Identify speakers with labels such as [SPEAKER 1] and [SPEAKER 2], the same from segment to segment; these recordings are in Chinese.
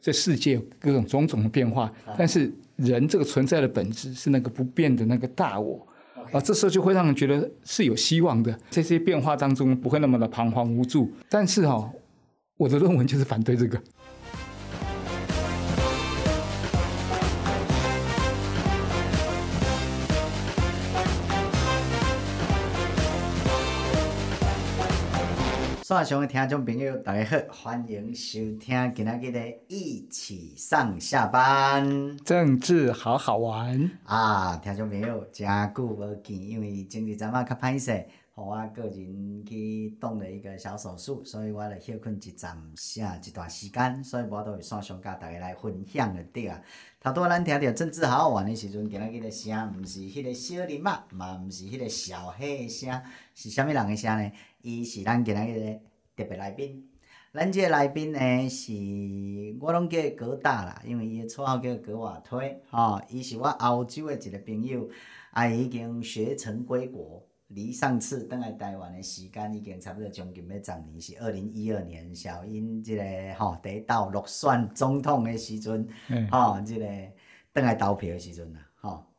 [SPEAKER 1] 这世界有各种种种的变化，但是人这个存在的本质是那个不变的那个大我。啊，这时候就会让人觉得是有希望的，在这些变化当中不会那么的彷徨无助。但是哈、哦，我的论文就是反对这个。
[SPEAKER 2] 线上的听众朋友，大家好，欢迎收听今天的一起上下班，
[SPEAKER 1] 政治好好玩
[SPEAKER 2] 啊！听众朋友，真久无见，因为前一阵仔较歹势，互我个人去动了一个小手术，所以我来休困一阵下一段时间，所以我都会线上甲大家来分享的对啊。头拄咱听到政治好好玩的时阵，今日的声毋是迄个小林啊，嘛毋是迄个小黑的声，是啥物人的声呢？伊是咱今日个特别来宾，咱即个来宾呢是我拢叫伊葛大啦，因为伊的绰号叫葛瓦推，吼，伊是我欧洲的一个朋友，啊，已经学成归国，离上次登来台湾的时间已经差不多将近要十年，是二零一二年小英这个吼第一道落选总统的时阵，吼、嗯，这个登来投票的时阵啦，吼。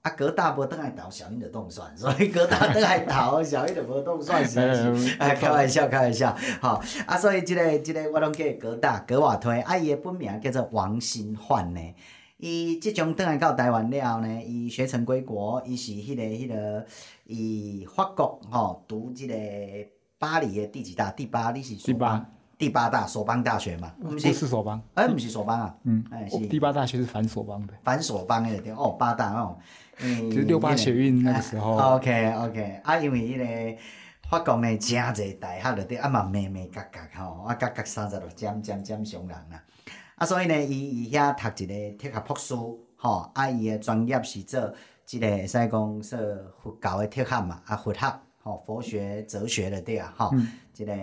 [SPEAKER 2] 啊，葛大无倒来投，小英就当选，所以葛大倒来投，小英就无当选，是是？哎，开玩笑，开玩笑，吼！啊，所以即、这个即、这个我拢叫葛大，葛瓦推，啊，伊的本名叫做王新焕呢。伊即种倒来到台湾了后呢，伊学成归国，伊是迄、那个迄、那个伊法国吼读即个巴黎的第几大？第八，你是第八。第八大索邦大学嘛，
[SPEAKER 1] 不是索邦，
[SPEAKER 2] 哎，不是索邦啊，
[SPEAKER 1] 嗯，哎，是第八大学是反索邦的，
[SPEAKER 2] 反索邦的对，哦，八大哦，
[SPEAKER 1] 嗯，就六八学运那个时候
[SPEAKER 2] ，OK OK，啊，因为迄个法国呢，真侪大学了对，啊嘛，眉眉角角吼，啊，角角三十六尖尖尖上人啦，啊，所以呢，伊伊遐读一个特学博士，吼，啊，伊的专业是做即个会使讲说佛教的特学嘛，啊，佛学，吼，佛学哲学的对啊，吼，即个。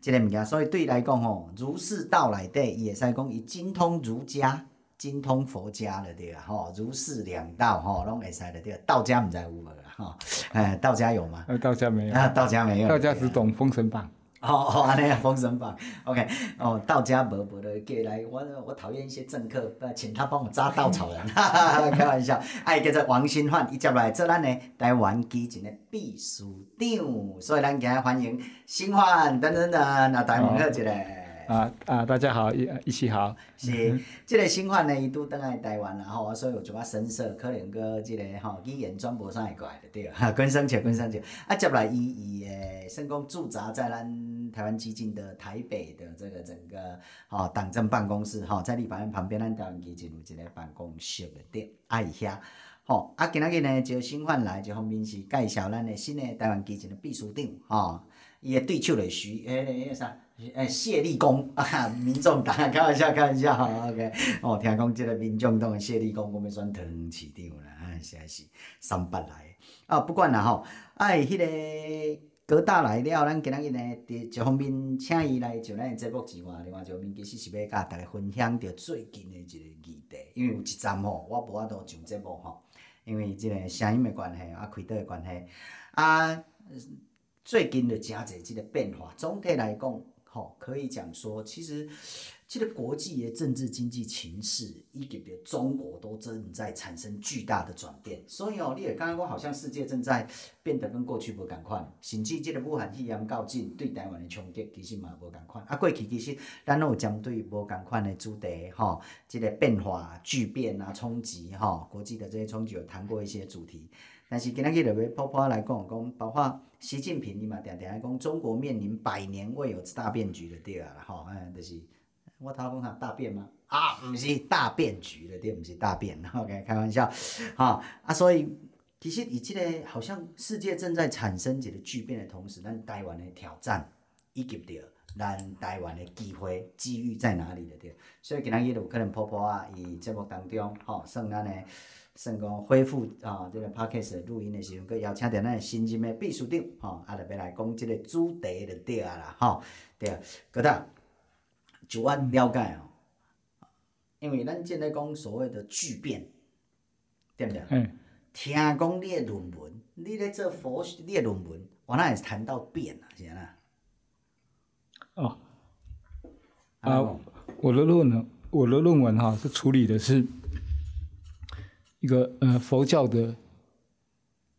[SPEAKER 2] 即个物件，所以对伊来讲吼，儒释道内底，伊会使讲伊精通儒家、精通佛家了对啊，吼，儒释两道吼，拢会使了对。道家毋知有无啦，吼，哎，道家有吗？
[SPEAKER 1] 呃，道家没有。
[SPEAKER 2] 啊，道家没有。
[SPEAKER 1] 道家只懂《封神榜》。
[SPEAKER 2] 哦哦，安尼啊，《封神榜》OK，哦，道家无无的，过来，我我讨厌一些政客，不请他帮我扎稻草人，哈哈哈，开玩笑。哎，叫做王新焕，伊接来做咱的台湾基进的秘书长，所以咱今日欢迎新焕等等等，那台湾好一个。哦
[SPEAKER 1] 啊啊！大家好，一一起好。
[SPEAKER 2] 是，即、这个新焕呢，伊拄倒来台湾啦吼，所以有一寡神色，可能个即个吼语言转无啥会过来的对。哈，关生笑，关生笑。啊，接来伊伊诶，先讲驻扎在咱台湾基进的台北的这个整个吼党政办公室吼，在立法院旁边，咱台湾基进有一个办公室的对。啊，伊遐吼，啊，今仔日呢，就新焕来，一方面是介绍咱的新的台湾基进的秘书长吼，伊的对手的徐诶诶啥？诶，谢立功啊！民众党 开玩笑，开玩笑，OK。哦，听讲即个民众党诶谢立功，我们选唐市长啦，啊，实在是三八来。啊，不管啦吼，哎，迄、个葛大来了，咱今日呢，伫一方面请伊来就咱诶节目之外，另外一方面其实是要甲大家分享着最近诶一个议题，因为有一站吼，我无法度上节目吼，因为即个声音诶关系啊，开刀诶关系啊，最近着真侪即个变化，总体来讲。好，可以讲说，其实，这个国际的政治经济情势，以及别中国都正在产生巨大的转变。所以哦，你也刚刚讲，好像世界正在变得跟过去不同款。甚至这个武汉肺炎告近，对台湾的冲击其实嘛不同款。啊，过去其实咱有针对不同款的主题，哈，这个变化、巨变啊、冲击，哈，国际的这些冲击有谈过一些主题。但是今日就要抛抛来讲讲，包括习近平伊嘛，定定来讲，中国面临百年未有之大变局的对啊啦，吼，哎，就是我头讲啥大变吗？啊，毋是大变局的对，毋是大变，OK，开玩笑，哈啊，所以其实以这个好像世界正在产生一个巨变的同时，咱台湾的挑战以及着咱台湾的机会机遇在哪里的对，所以今日伊有可能婆婆啊，伊节目当中，吼，算咱的。成功恢复啊，这个 podcast 录音的时候，佮邀请着咱新任的秘书长，吼，啊，来来讲即个主题就对啊啦，吼，对啊，佮搭，就我了解哦，因为咱现在讲所谓的巨变，对不对？嗯。听讲你的论文，你咧做佛学，你的论文，我那也是谈到变啊，是啊。
[SPEAKER 1] 哦。啊，我的论文，我的论文哈是处理的是一个呃佛教的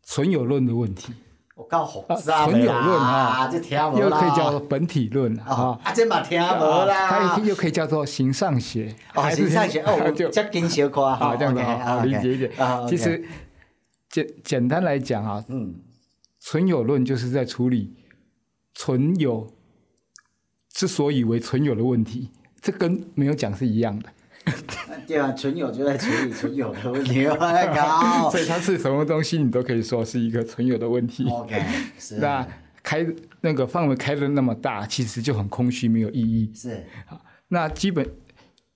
[SPEAKER 1] 存有论的问题。
[SPEAKER 2] 我够复杂
[SPEAKER 1] 存有论啊，
[SPEAKER 2] 这听无。
[SPEAKER 1] 又可以叫做本体论啊，
[SPEAKER 2] 啊，这嘛听无啦。
[SPEAKER 1] 它又可以叫做形上学。
[SPEAKER 2] 哦，形上学哦，就这经小可
[SPEAKER 1] 啊，这样子好理解一点。其实简简单来讲啊，嗯，存有论就是在处理存有之所以为存有的问题，这跟没有讲是一样的。
[SPEAKER 2] 对啊，存有就在处理存有的问题，搞。
[SPEAKER 1] 所以它是什么东西，你都可以说是一个存有的问题。
[SPEAKER 2] OK，是。
[SPEAKER 1] 那开那个范围开的那么大，其实就很空虚，没有意义。
[SPEAKER 2] 是。
[SPEAKER 1] 好，那基本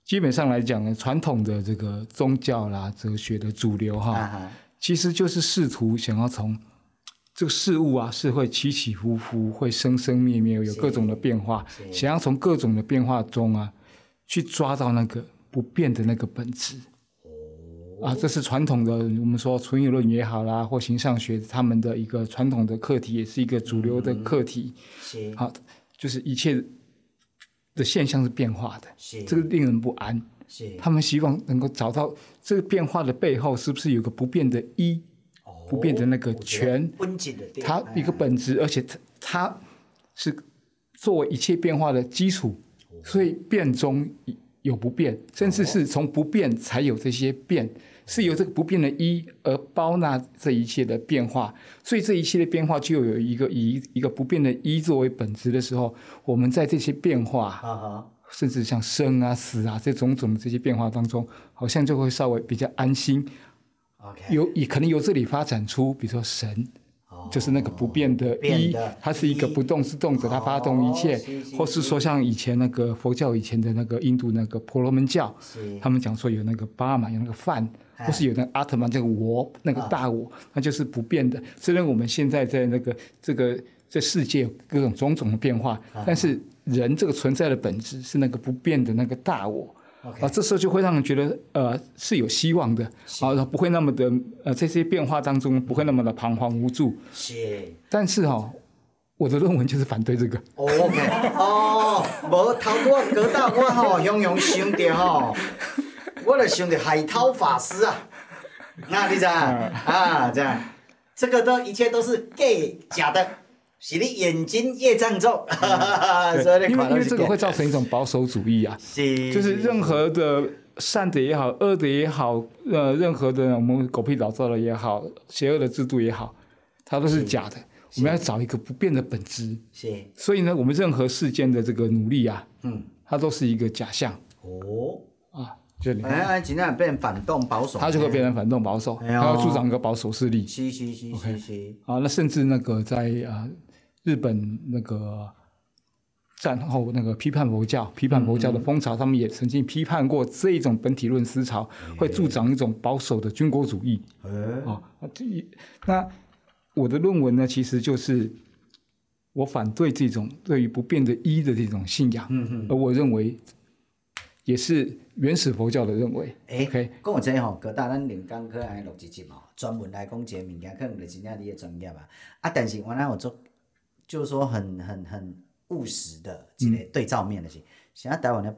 [SPEAKER 1] 基本上来讲呢，传统的这个宗教啦、哲学的主流哈，啊、哈其实就是试图想要从这个事物啊，是会起起伏伏，会生生灭灭，有各种的变化，想要从各种的变化中啊，去抓到那个。不变的那个本质，啊，这是传统的，我们说存有论也好啦，或形上学他们的一个传统的课题，也是一个主流的课题。是，好，就是一切的现象是变化的，是，这个令人不安。是，他们希望能够找到这个变化的背后是不是有个不变的一，不变的那个全，它一个本质，而且它它是作为一切变化的基础，所以变中。有不变，甚至是从不变才有这些变，是由这个不变的一而包纳这一切的变化，所以这一切的变化就有一个以一个不变的一作为本质的时候，我们在这些变化，甚至像生啊、死啊这种种的这些变化当中，好像就会稍微比较安心。OK，有也可能由这里发展出，比如说神。就是那个不变的一，它是一个不动是动者，它发动一切，或是说像以前那个佛教以前的那个印度那个婆罗门教，他们讲说有那个巴嘛，有那个梵，或是有那个阿特曼这个我，那个大我，那就是不变的。虽然我们现在在那个这个这世界各种种种的变化，但是人这个存在的本质是那个不变的那个大我。啊，这时候就会让人觉得，呃，是有希望的，是啊，不会那么的，呃，这些变化当中不会那么的彷徨无助。是。但是哈、哦，我的论文就是反对这个。
[SPEAKER 2] OK，哦，无头拄啊，哥大我吼，雄雄想着吼，我就想着海涛法师啊，那你知道啊？这样，这个都一切都是假的。是你眼睛越障重，
[SPEAKER 1] 因为因为这个会造成一种保守主义啊，是。就是任何的善的也好，恶的也好，呃，任何的我们狗屁倒灶的也好，邪恶的制度也好，它都是假的。我们要找一个不变的本质，是。所以呢，我们任何世间的这个努力啊，嗯，它都是一个假象。哦，啊，就你看，
[SPEAKER 2] 哎，尽量变反动保守，
[SPEAKER 1] 它就会变成反动保守，它要助长一个保守势力。
[SPEAKER 2] 是是是是是。
[SPEAKER 1] 啊，那甚至那个在啊。日本那个战后那个批判佛教、批判佛教的风潮，嗯、他们也曾经批判过这一种本体论思潮，嗯、会助长一种保守的军国主义。嗯、啊，这那我的论文呢，其实就是我反对这种对于不变的一的这种信仰。嗯嗯，而我认为也是原始佛教的认为。
[SPEAKER 2] 哎，OK，跟我这样吼，各大咱林刚科来录一集嘛，专门来讲这个物件，可能就是你的专业吧。啊，但是我那有做。就是说很很很务实的这个对照面的是，现在台湾的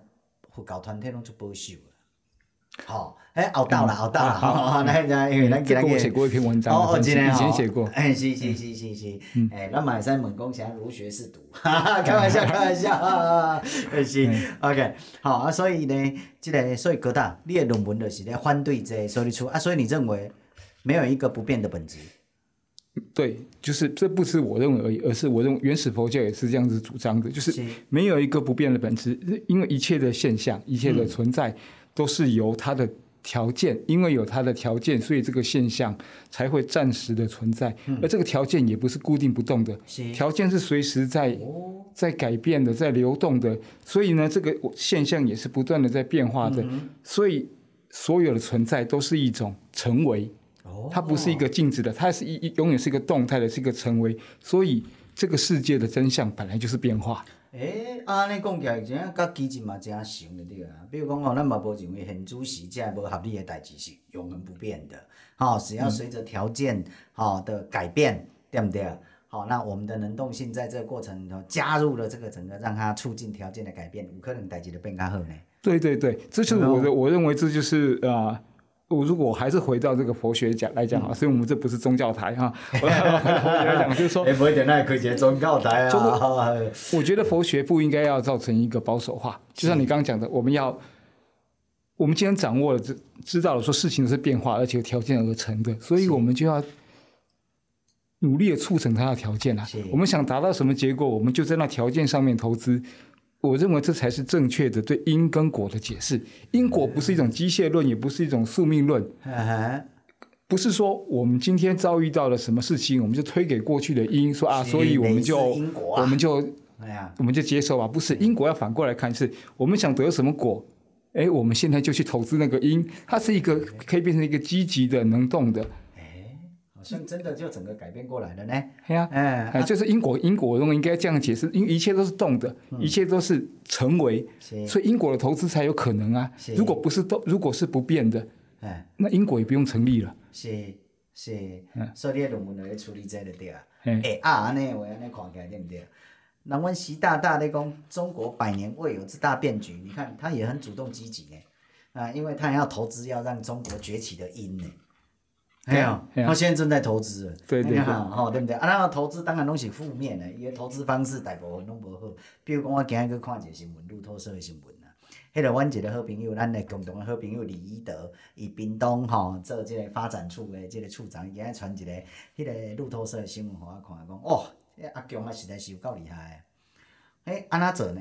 [SPEAKER 2] 佛教团体拢出保守了，好，哎，熬到了，熬到了，好好，那那因为咱给我
[SPEAKER 1] 写过一篇文章，哦，以前写过，
[SPEAKER 2] 哎，是是是是是，哎，咱马山猛攻现在如学似读，哈哈，开玩笑，开玩笑，哈哈，是，OK，好啊，所以呢，这个所以哥大，你的论文就是在反对这所以出啊，所以你认为没有一个不变的本质。
[SPEAKER 1] 对，就是这不是我认为而已，而是我认为原始佛教也是这样子主张的，就是没有一个不变的本质，因为一切的现象、一切的存在都是由它的条件，因为有它的条件，所以这个现象才会暂时的存在，而这个条件也不是固定不动的，条件是随时在在改变的，在流动的，所以呢，这个现象也是不断的在变化的，所以所有的存在都是一种成为。它不是一个静止的，它是一一永远是一个动态的，是一个成为。所以这个世界的真相本来就是变化。
[SPEAKER 2] 诶、欸，安尼讲起来，真啊，甲基金嘛真像的对啊。比如讲吼，咱嘛无认为现主时这无合理的代志是永恒不变的，吼，只要随着条件吼的改变，嗯、对不对？好，那我们的能动性在这个过程里头加入了这个整个，让它促进条件的改变，有可能代志就变较好呢。
[SPEAKER 1] 对对对，这就是我的，我认为这就是啊。我如果还是回到这个佛学讲来讲啊，所以我们这不是宗教台哈。我来讲就是说，
[SPEAKER 2] 哎，不一定那可以接宗教台啊。
[SPEAKER 1] 我觉得佛学不应该要造成一个保守化，就像你刚刚讲的，我们要，我们既然掌握了知知道了说事情是变化，而且有条件而成的，所以我们就要努力的促成它的条件啊。我们想达到什么结果，我们就在那条件上面投资。我认为这才是正确的对因跟果的解释。因果不是一种机械论，也不是一种宿命论，不是说我们今天遭遇到了什么事情，我们就推给过去的因，说啊，所以我们就我们就我们就接受吧。不是因果要反过来看，是我们想得什么果，哎，我们现在就去投资那个因，它是一个可以变成一个积极的、能动的。
[SPEAKER 2] 像真的就整个改变过来了呢？
[SPEAKER 1] 对呀，哎，就是因果，因果我认为应该这样解释，因为一切都是动的，一切都是成为，所以因果的投资才有可能啊。如果不是动，如果是不变的，那因果也不用成立了。
[SPEAKER 2] 是是，所以你的论文来处理这个对啊。哎啊，安尼我安尼看起来对不对？那阮习大大咧讲中国百年未有之大变局，你看他也很主动积极呢。啊，因为他要投资，要让中国崛起的因呢。没有，他现在正在投资。
[SPEAKER 1] 对对对，
[SPEAKER 2] 吼，对不对？啊，那个投资当然拢是负面的，伊个投资方式大部分拢无好。比如讲，我今日去看一个新闻，路透社的新闻啊。迄个阮一个好朋友，咱的共同的好朋友李一德，伊屏东吼做即个发展处的即个处长，伊今日传一个迄个路透社的新闻，互我看，讲哦，迄阿强啊实在是有够厉害的。诶，安怎做呢？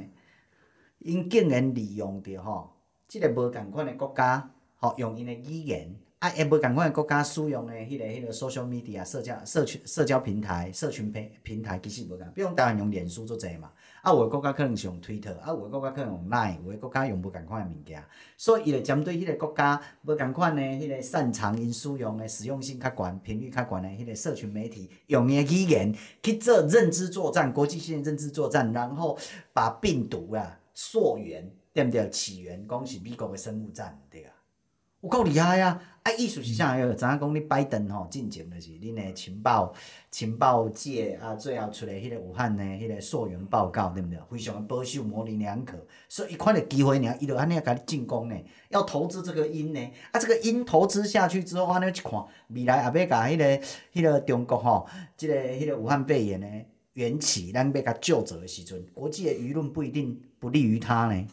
[SPEAKER 2] 因竟然利用着吼，这个无共款的国家，吼用因的语言。啊，也无共款的国家使用的迄个迄个 social media 社交社群社交平台社群平平台其实无共，比如讲台湾用脸书做侪嘛，啊有的国家可能是用 Twitter，啊有的国家可能用 Line，有的国家用无共款的物件，所以伊就针对迄个国家无共款的迄个擅长因使用的实用性较悬、频率较悬的迄个社群媒体，用伊的语言去做认知作战、国际性认知作战，然后把病毒啊溯源对不对？起源讲是美国的生物战，对啊，有够厉害啊！啊，意思是啥？哟知影讲你拜登吼进前就是恁的情报情报界啊，最后出来迄个武汉的迄个溯源报告，对不对？非常保守模棱两可，所以伊看到机会呢，伊就安尼甲你进攻呢，要投资这个因呢。啊，这个因投资下去之后，安尼去看未来也要甲迄个迄个中国吼，这个迄个武汉肺炎的缘起，咱要甲救走的时阵，国际的舆论不一定不利于他呢。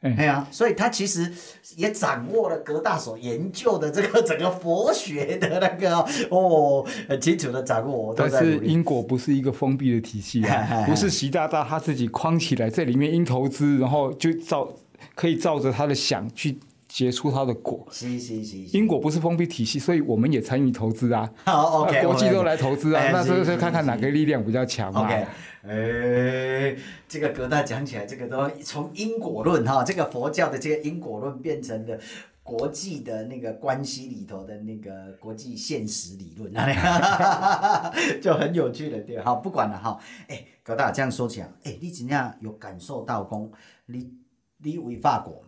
[SPEAKER 2] 哎呀，所以他其实也掌握了格大所研究的这个整个佛学的那个哦，很清楚的掌握。
[SPEAKER 1] 但是因果不是一个封闭的体系啊，不是习大大他自己框起来，在里面因投资，然后就照可以照着他的想去结出他的果。
[SPEAKER 2] 是是是，
[SPEAKER 1] 因果不是封闭体系，所以我们也参与投资啊。
[SPEAKER 2] 好，OK，
[SPEAKER 1] 国际都来投资啊，那所以说看看哪个力量比较强嘛。
[SPEAKER 2] 哎、欸，这个葛大讲起来，这个都从因果论哈，这个佛教的这个因果论变成了国际的那个关系里头的那个国际现实理论，就很有趣的对。好，不管了哈。哎、欸，葛大这样说起来，哎、欸，你怎样有感受到讲，你你为法国嘛，哈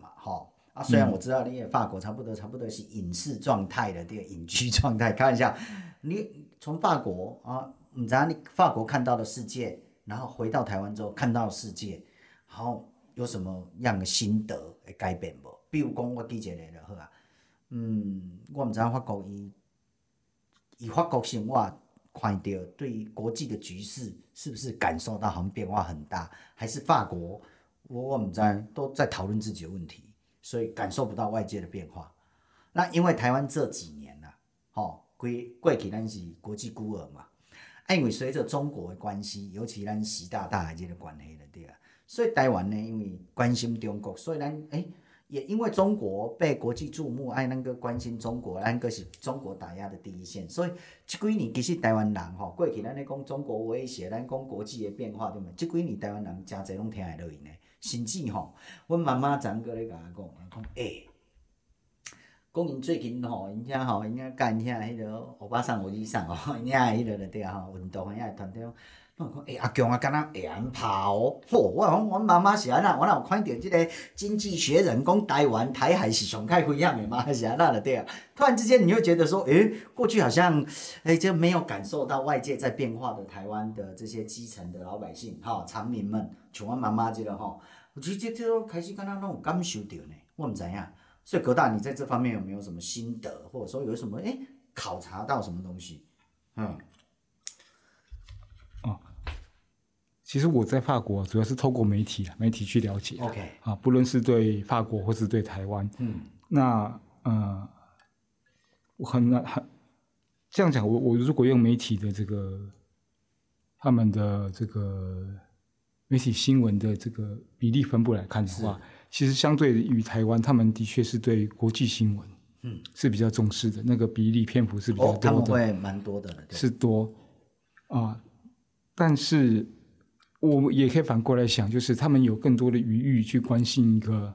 [SPEAKER 2] 啊，虽然我知道你也法国差不多差不多是隐士状态的这个隐居状态，看一下，你从法国啊，你知道你法国看到的世界。然后回到台湾之后，看到世界，然后有什么样的心得会改变无？比如讲，我举一个就好啊。嗯，我唔知影法国伊，以法国生活看到对国际的局势是不是感受到好像变化很大？还是法国我我唔知都在讨论自己的问题，所以感受不到外界的变化。那因为台湾这几年呐，吼，过过去咱是国际孤儿嘛。因为随着中国的关系，尤其咱习大大这个关系了，对啊，所以台湾呢，因为关心中国，所以咱诶也因为中国被国际注目，爱那个关心中国，咱个是中国打压的第一线。所以这几年其实台湾人吼，过去咱咧讲中国威胁，咱讲国际的变化，对吗？这几年台湾人真侪拢听会落去呢，甚至吼，阮妈妈昨个咧甲我讲，讲诶。讲因最近吼，因遐吼，因遐干遐迄个欧巴桑、欧吉桑吼，因遐迄个了对吼，运动遐团队，我讲诶阿强啊，敢若会安拍哦，嚯！我讲阮妈妈是安那，我若有看到即个经济学人讲台湾台海是上开危险的嘛，是安那了对啊。突然之间，你会觉得说，诶、欸，过去好像诶就没有感受到外界在变化的台湾的这些基层的老百姓哈，常民们，像阮妈妈即个吼。其实这都开始敢若拢有感受到呢，我唔知影。所以葛大，你在这方面有没有什么心得，或者说有什么诶、欸、考察到什么东西？嗯，
[SPEAKER 1] 哦，其实我在法国主要是透过媒体媒体去了解。
[SPEAKER 2] OK，
[SPEAKER 1] 啊，不论是对法国或是对台湾，
[SPEAKER 2] 嗯，
[SPEAKER 1] 那呃，我很难很这样讲，我我如果用媒体的这个他们的这个媒体新闻的这个比例分布来看的话。其实相对于台湾，他们的确是对国际新闻，嗯，是比较重视的。那个比例篇幅是比较多的，哦、他们
[SPEAKER 2] 会蛮多的，
[SPEAKER 1] 是多啊。但是我们也可以反过来想，就是他们有更多的余裕去关心一个，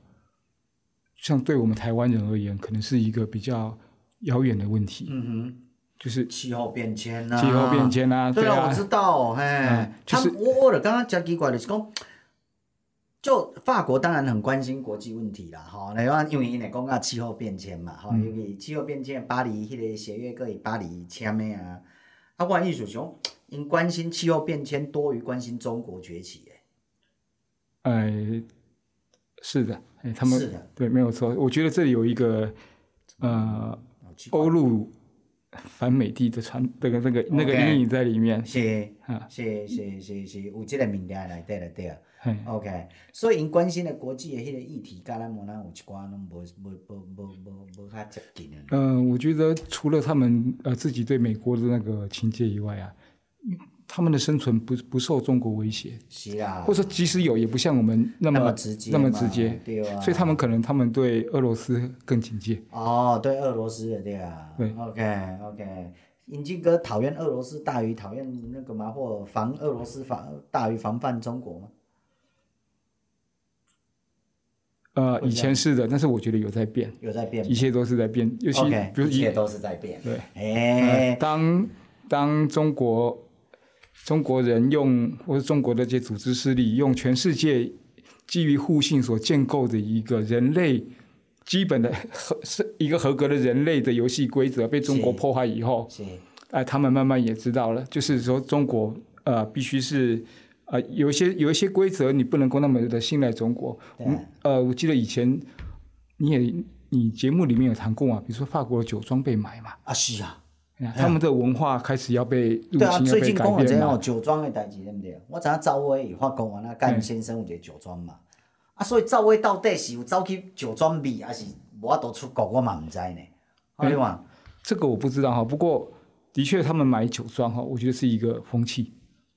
[SPEAKER 1] 像对我们台湾人而言，可能是一个比较遥远的问题。
[SPEAKER 2] 嗯哼，
[SPEAKER 1] 就是
[SPEAKER 2] 气候变迁啊，
[SPEAKER 1] 气候变迁啊，
[SPEAKER 2] 对啊，我知道，哎，就是我我的刚刚讲奇怪的是讲。就法国当然很关心国际问题啦，哈，那因为因为讲啊气候变迁嘛，哈、嗯，因为气候变迁，巴黎迄个协约阁以巴黎签的啊，啊，我意思讲，因关心气候变迁多于关心中国崛起，
[SPEAKER 1] 诶，哎，是的，哎，他们是的，对，没有错，我觉得这里有一个呃，欧陆反美帝的传，那个那个那个阴影在里面，
[SPEAKER 2] 是
[SPEAKER 1] 啊，
[SPEAKER 2] 是是是是，有这个命题来对了对了。
[SPEAKER 1] 嘿。
[SPEAKER 2] OK，所以因关心的国际的迄个议题，甲咱无咱有一寡拢无无无无无无较接近的。
[SPEAKER 1] 嗯，我觉得除了他们呃自己对美国的那个情结以外啊，他们的生存不不受中国威胁。
[SPEAKER 2] 是啊。
[SPEAKER 1] 或者说即使有，也不像我们那
[SPEAKER 2] 么，直接，
[SPEAKER 1] 那么直接。
[SPEAKER 2] 对啊。
[SPEAKER 1] 所以他们可能他们对俄罗斯更警戒。
[SPEAKER 2] 哦，对俄罗斯的对啊。
[SPEAKER 1] 对。
[SPEAKER 2] OK OK，英进哥讨厌俄罗斯大于讨厌那个嘛，或防俄罗斯防大于防范中国吗？
[SPEAKER 1] 呃，以前是的，但是我觉得有在变，
[SPEAKER 2] 有在变，
[SPEAKER 1] 一切都是在变，尤其比如
[SPEAKER 2] 一切都是在变。
[SPEAKER 1] 对，
[SPEAKER 2] 哎、
[SPEAKER 1] 呃，当当中国中国人用或者中国的这些组织势力用全世界基于互信所建构的一个人类基本的合是一个合格的人类的游戏规则被中国破坏以后，
[SPEAKER 2] 是，
[SPEAKER 1] 哎、呃，他们慢慢也知道了，就是说中国呃必须是。呃，有一些有一些规则，你不能够那么的信赖中国。
[SPEAKER 2] 对。
[SPEAKER 1] 呃，我记得以前你也你节目里面有谈过啊，比如说法国的酒庄被买嘛。
[SPEAKER 2] 啊，是啊。
[SPEAKER 1] 他们的文化开始要被入侵，
[SPEAKER 2] 对啊，最近讲的这
[SPEAKER 1] 样
[SPEAKER 2] 酒庄的代志，对不对？我知影赵薇有发讲啊，那干先生有一个酒庄嘛。啊，所以赵薇到底是有走去酒庄味，还是无法度出国，我嘛唔知呢。对吧？
[SPEAKER 1] 这个我不知道哈，不过的确他们买酒庄哈，我觉得是一个风气。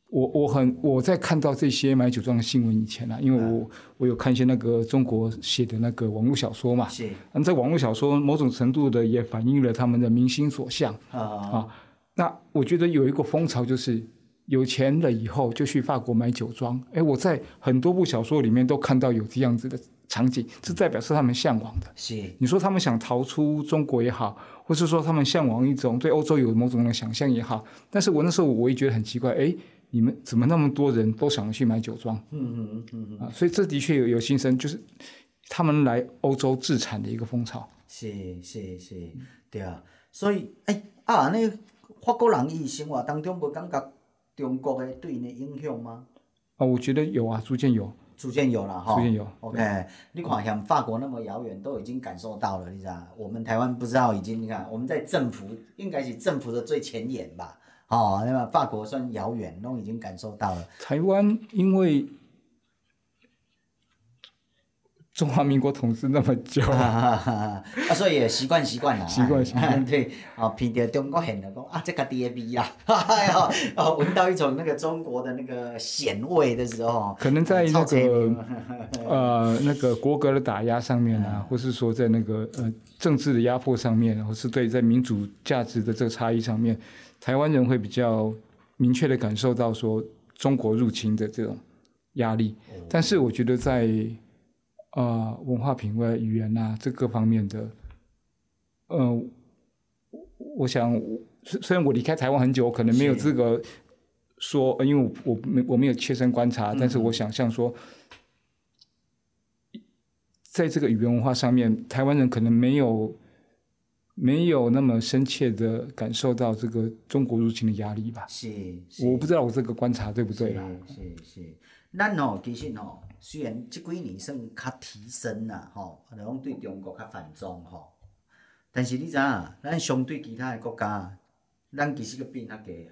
[SPEAKER 1] 我我很我在看到这些买酒庄的新闻以前啊，因为我、嗯、我有看一些那个中国写的那个网络小说嘛，
[SPEAKER 2] 是。
[SPEAKER 1] 那在网络小说某种程度的也反映了他们的民心所向啊，啊。那我觉得有一个风潮就是有钱了以后就去法国买酒庄。哎，我在很多部小说里面都看到有这样子的场景，这代表是他们向往的。
[SPEAKER 2] 是。
[SPEAKER 1] 你说他们想逃出中国也好，或是说他们向往一种对欧洲有某种的想象也好，但是我那时候我也觉得很奇怪，哎。你们怎么那么多人都想去买酒庄？
[SPEAKER 2] 嗯嗯嗯嗯
[SPEAKER 1] 啊，所以这的确有有新生，就是他们来欧洲自产的一个风潮。
[SPEAKER 2] 是是是，对啊。所以哎啊，那法国人伊生活当中，无感觉中国的对因的影响吗？
[SPEAKER 1] 啊，我觉得有啊，逐渐有，
[SPEAKER 2] 逐渐有了哈。
[SPEAKER 1] 逐渐有。
[SPEAKER 2] OK，你看像法国那么遥远，都已经感受到了，你知道？我们台湾不知道已经，你看我们在政府应该是政府的最前沿吧。哦，那么法国算遥远，都已经感受到了。
[SPEAKER 1] 台湾因为中华民国统治那么久，
[SPEAKER 2] 啊，所以也习惯习惯了。
[SPEAKER 1] 习惯习惯。
[SPEAKER 2] 对，哦，闻到中国人的讲啊，这个爹味啦，哎呀，哦，闻到一种那个中国的那个咸味的时候，
[SPEAKER 1] 可能在那个呃那个国格的打压上面啊，或是说在那个呃政治的压迫上面，或是对在民主价值的这个差异上面。台湾人会比较明确的感受到说中国入侵的这种压力，但是我觉得在啊、呃、文化品味、语言啊这各方面的，呃，我想虽然我离开台湾很久，我可能没有资格说，因为我我没我没有切身观察，但是我想象说，在这个语言文化上面，台湾人可能没有。没有那么深切的感受到这个中国入侵的压力吧？
[SPEAKER 2] 是，是
[SPEAKER 1] 我不知道我这个观察对不对啦？
[SPEAKER 2] 是是，是，咱吼其实哦，虽然这几年算较提升啦，吼，就讲对中国较反中吼，但是你知影，咱相对其他的国家，咱其实佫变较低，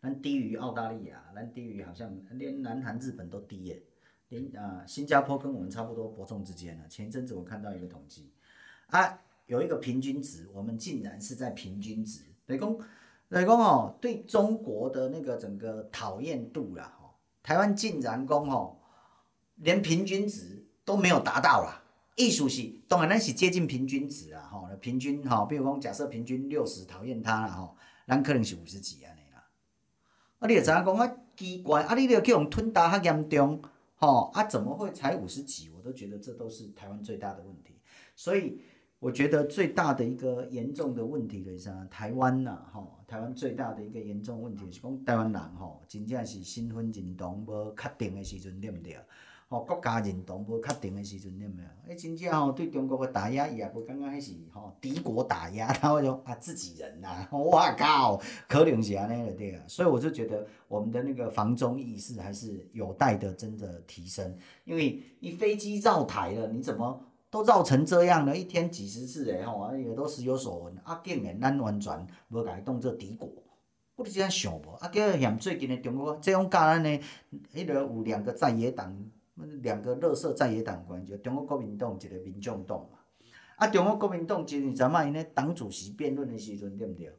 [SPEAKER 2] 咱低于澳大利亚，咱低于好像连南韩、日本都低诶，连啊新加坡跟我们差不多伯仲之间啊。前一阵子我看到一个统计，啊，有一个平均值，我们竟然是在平均值，来讲来讲哦，对中国的那个整个讨厌度啦。台湾竟然讲吼，连平均值都没有达到啦。艺术是当然咱是接近平均值啦，吼，平均哈，比如讲假设平均六十讨厌他啦，吼，咱可能是五十几安尼啦。啊，你也知影讲啊奇怪，啊你着去互吞大较严重，吼，啊怎么会才五十几？我都觉得这都是台湾最大的问题，所以。我觉得最大的一个严重的问题就是啥？台湾呐，吼，台湾最大的一个严重问题是讲台湾人吼，真正是身份认同无确定的时阵对不对？吼，国家认同无确定的时阵对不对？诶，真正吼对中国的打压，伊也无感觉迄是吼敌国打压，然后就啊自己人呐，哇靠，可能是安尼了对啊。所以我就觉得我们的那个防中意识还是有待的真的提升，因为你飞机造台了，你怎么？都绕成这样了，一天几十次诶吼，也都时有所闻。啊，竟然咱完全无甲伊当做敌国，我就这样想无。啊，叫嫌最近的中国，这种甲咱的迄个有两个在野党，两个垃圾在野党关系，中国国民党一个民众党嘛。啊，中国国民党今年阵啊，因咧党主席辩论的时阵，对不对？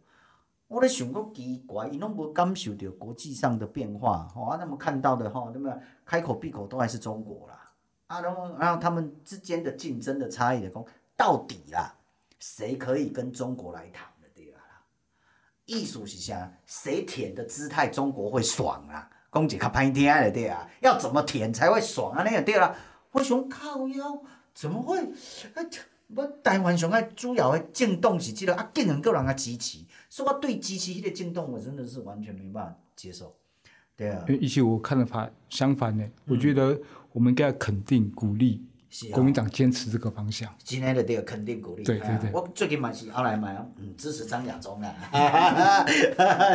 [SPEAKER 2] 我咧想讲奇怪，伊拢无感受到国际上的变化，吼啊，那么看到的吼，那么开口闭口都还是中国啦。啊，然后，然后他们之间的竞争的差异的讲，到底啦，谁可以跟中国来谈的对啦？艺术是啥？谁舔的姿态，中国会爽啊？讲一较歹听的对啊？要怎么舔才会爽啊？那个对啦，我想靠腰，怎么会？啊，我台湾上爱主要的政党是这个啊，竟然够人啊支持，所以我对支持迄个政党，我真的是完全没办法接受。对啊，
[SPEAKER 1] 因为一些我看的法相反呢，我觉得。我们应该肯定、鼓励国民党坚持这个方向。
[SPEAKER 2] 今天的这个肯定鼓励。
[SPEAKER 1] 对对对，
[SPEAKER 2] 我最近嘛是后来嘛，嗯，支持张亚中啊。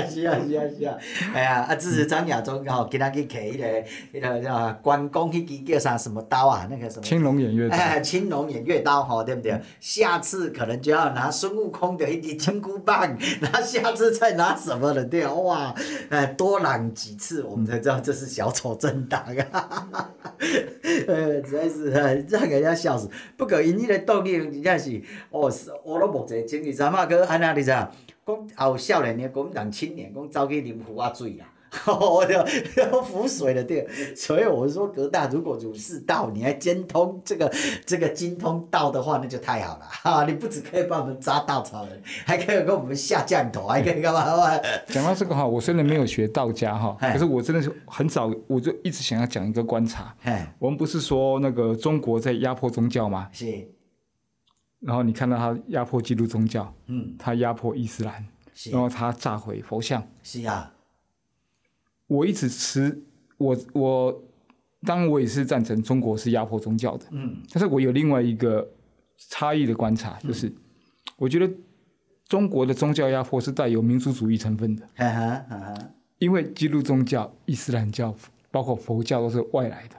[SPEAKER 2] 是啊是啊是啊，哎呀，啊支持张亚中，然后今仔去骑迄个迄个叫关公迄支叫啥什么刀啊？那个什么？
[SPEAKER 1] 青龙偃月刀。
[SPEAKER 2] 哎，青龙偃月刀吼，对不对？下次可能就要拿孙悟空的一支金箍棒，然后下次再拿什么了？对哇，哎，多嚷几次，我们才知道这是小丑政党啊。呃，实在是让人家笑死。不过因迄个动力真正是，哦，我都目前经历啥嘛，搁安那你知影？讲后少年的国民党青年，讲走去啉胡仔水啦。我就要浮水了，对。所以我说，葛大如果儒释道，你还兼通这个这个精通道的话，那就太好了 哈！你不只可以帮我们扎稻草人，还可以给我们下降头，还可以干嘛？
[SPEAKER 1] 讲到这个哈，我虽然没有学道家哈，可是我真的是很早我就一直想要讲一个观察。我们不是说那个中国在压迫宗教吗？
[SPEAKER 2] 是。
[SPEAKER 1] 然后你看到他压迫基督宗教，嗯，他压迫伊斯兰，然后他炸毁佛像，
[SPEAKER 2] 是啊。
[SPEAKER 1] 我一直持我我，当然我也是赞成中国是压迫宗教的，嗯，但是我有另外一个差异的观察，就是、嗯、我觉得中国的宗教压迫是带有民族主义成分的，哈哈哈哈，因为基督宗教、伊斯兰教，包括佛教都是外来的，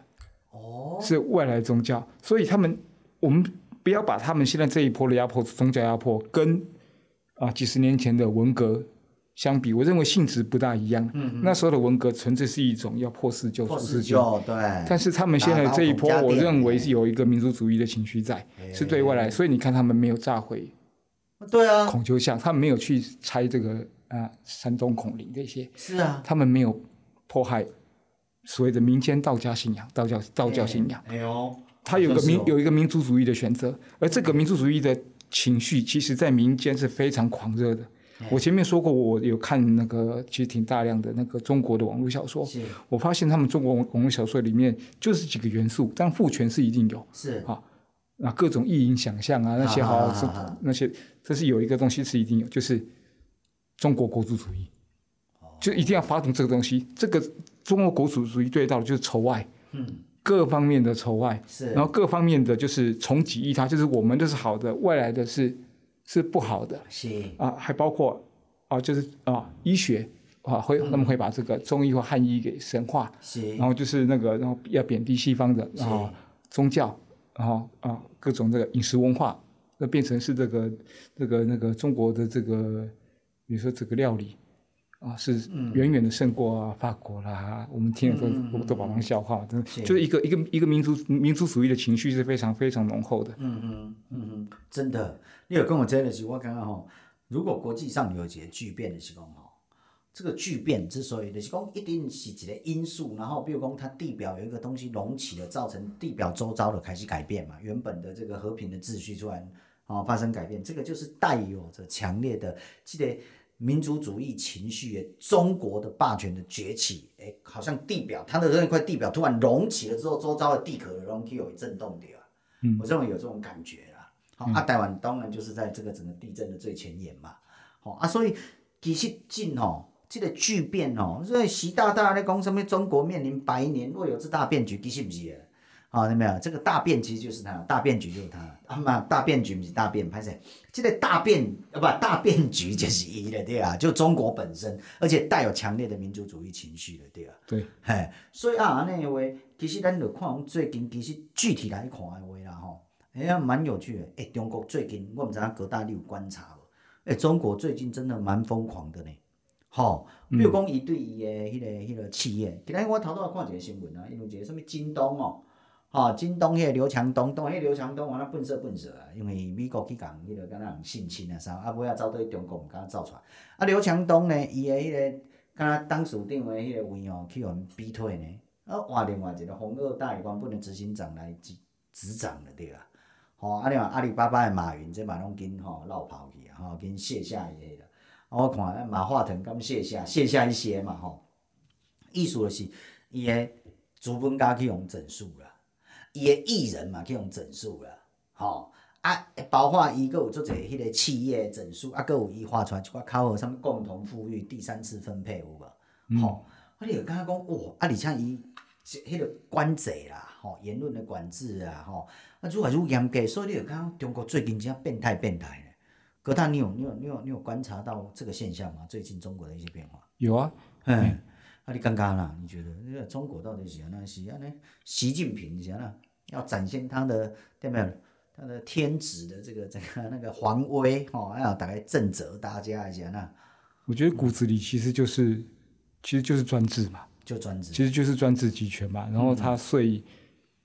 [SPEAKER 1] 哦，是外来宗教，所以他们我们不要把他们现在这一波的压迫宗教压迫跟啊几十年前的文革。相比，我认为性质不大一样。嗯嗯，那时候的文革纯粹是一种要破四旧、除四旧，对。但是他们现在这一波，我认为是有一个民族主义的情绪在，是对外来。所以你看，他们没有炸毁，
[SPEAKER 2] 对啊，
[SPEAKER 1] 孔丘像，他们没有去拆这个啊山东孔林这些，
[SPEAKER 2] 是啊，
[SPEAKER 1] 他们没有迫害所谓的民间道家信仰、道教道教信仰。哎呦，他有个民有一个民族主义的选择，而这个民族主义的情绪，其实在民间是非常狂热的。我前面说过，我有看那个其实挺大量的那个中国的网络小说，我发现他们中国网络小说里面就是几个元素，但父权是一定有，
[SPEAKER 2] 是。
[SPEAKER 1] 啊，那各种意淫想象啊那些好，好，好，好那些这是有一个东西是一定有，就是中国国族主义，就一定要发动这个东西。这个中国国族主义对到的就是仇外，嗯，各方面的仇外，是，然后各方面的就是从己意他，就是我们的是好的，外来的是。是不好的，
[SPEAKER 2] 是。
[SPEAKER 1] 啊，还包括啊，就是啊，医学啊，会他们会把这个中医或汉医给神化，
[SPEAKER 2] 是，
[SPEAKER 1] 然后就是那个，然后要贬低西方的，然后宗教，然后啊各种这个饮食文化，那变成是这个这个那个中国的这个，比如说这个料理。啊，是远远的胜过啊，法国啦，我们听了都、嗯、都都把它笑话，真的就是一个一个一个民族民族主义的情绪是非常非常浓厚的。
[SPEAKER 2] 嗯嗯嗯嗯，真的，你有跟我讲的是，我刚刚吼，如果国际上有一个巨变的情况哈，这个巨变之所以的是讲，一定是一个因素，然后比如讲它地表有一个东西隆起了，造成地表周遭的开始改变嘛，原本的这个和平的秩序突然啊发生改变，这个就是带有着强烈的这个。民族主义情绪，中国的霸权的崛起，哎，好像地表，它的那块地表突然隆起了之后，周遭的地壳隆起有一震动的啊。嗯，我认为有这种感觉啦。啊，台湾当然就是在这个整个地震的最前沿嘛。好啊，所以其实近吼，这个巨变吼，所以习大大在讲什么中国面临百年若有之大变局，其实不是的。好，有没有？这个大变其实就是它，大变局就是它。啊嘛，大变局不是大变，拍谁？这个大变啊不，大变局就是伊了，对啊，就中国本身，而且带有强烈的民族主义情绪的，对啊。
[SPEAKER 1] 对，
[SPEAKER 2] 嘿，所以啊，安尼的话，其实咱就看最近，其实具体来看的话啦，吼，哎呀，蛮有趣的。哎，中国最近，我不知道各大你有观察无？哎，中国最近真的蛮疯狂的呢。吼，比如讲伊对伊的迄个迄个企业，今日我头拄仔看一个新闻啊，因为一个什物京东哦。吼，京东迄个刘强东，当迄刘强东，完了笨色笨色啊，因为美国去共迄个敢若人性侵啊啥，啊尾仔走对中国毋敢走出来。啊，刘强东呢，伊的迄个敢若董事长的迄个位哦，去互人逼退呢，啊换另外一个红二代原本的执行长来执执掌了对啊。吼，啊你看阿里巴巴的马云，这嘛拢紧吼落跑去啊，吼紧卸下伊个了。我看马化腾敢卸下，卸下一些嘛吼。意思就是伊的资本家去用整数啦。伊的艺人嘛，去用整数啦，吼啊，包括伊阁有做者迄个企业整数，啊，阁有伊画出来一寡口号，啥物共同富裕、第三次分配有无？吼，啊，你就感觉讲，哇，啊，而且伊迄个管制啦，吼，言论的管制啊，吼，啊，愈来愈严格，所以你有看到中国最近真变态变态呢。哥大，你有你有你有你有观察到这个现象吗？最近中国的一些变化？
[SPEAKER 1] 有啊，
[SPEAKER 2] 嗯，啊，你刚刚啦？你觉得那个中国到底是安怎是安呢？习近平是安怎？要展现他的对没有？他的天子的这个这个那个皇威哦，要大概震慑大家一下那。
[SPEAKER 1] 我觉得骨子里其实就是，嗯、其实就是专制嘛，
[SPEAKER 2] 就专制，
[SPEAKER 1] 其实就是专制集权嘛。然后他遂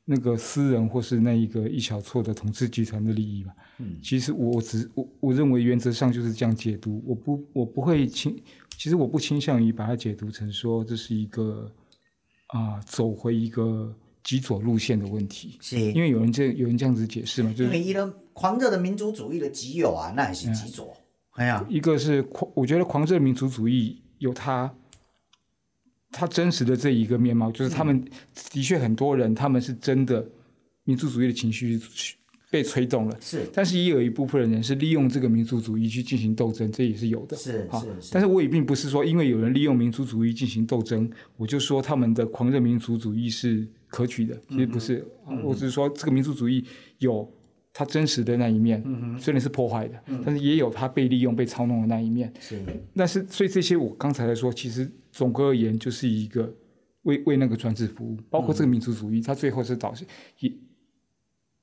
[SPEAKER 1] 那个私人或是那一个一小撮的统治集团的利益嘛。嗯，其实我只我我认为原则上就是这样解读，我不我不会倾，其实我不倾向于把它解读成说这是一个啊、呃、走回一个。极左路线的问题，
[SPEAKER 2] 是
[SPEAKER 1] 因为有人这有人这样子解释嘛？就是、
[SPEAKER 2] 因为一个狂热的民族主义的极右啊，那也是极左。哎呀、啊，
[SPEAKER 1] 一个是狂，我觉得狂热的民族主义有它，它真实的这一个面貌，就是他们的确很多人，他们是真的民族主义的情绪被吹动了，
[SPEAKER 2] 是，
[SPEAKER 1] 但是也有一部分的人是利用这个民族主义去进行斗争，这也是有的，
[SPEAKER 2] 是是是。
[SPEAKER 1] 但是我也并不是说，因为有人利用民族主义进行斗争，我就说他们的狂热民族主义是可取的，其实不是。嗯、我只是说，这个民族主义有它真实的那一面，嗯、虽然是破坏的、嗯，但是也有他被利用、被操弄的那一面。是。但是，所以这些我刚才来说，其实总归而言，就是一个为为那个专制服务，包括这个民族主义，它最后是导致也。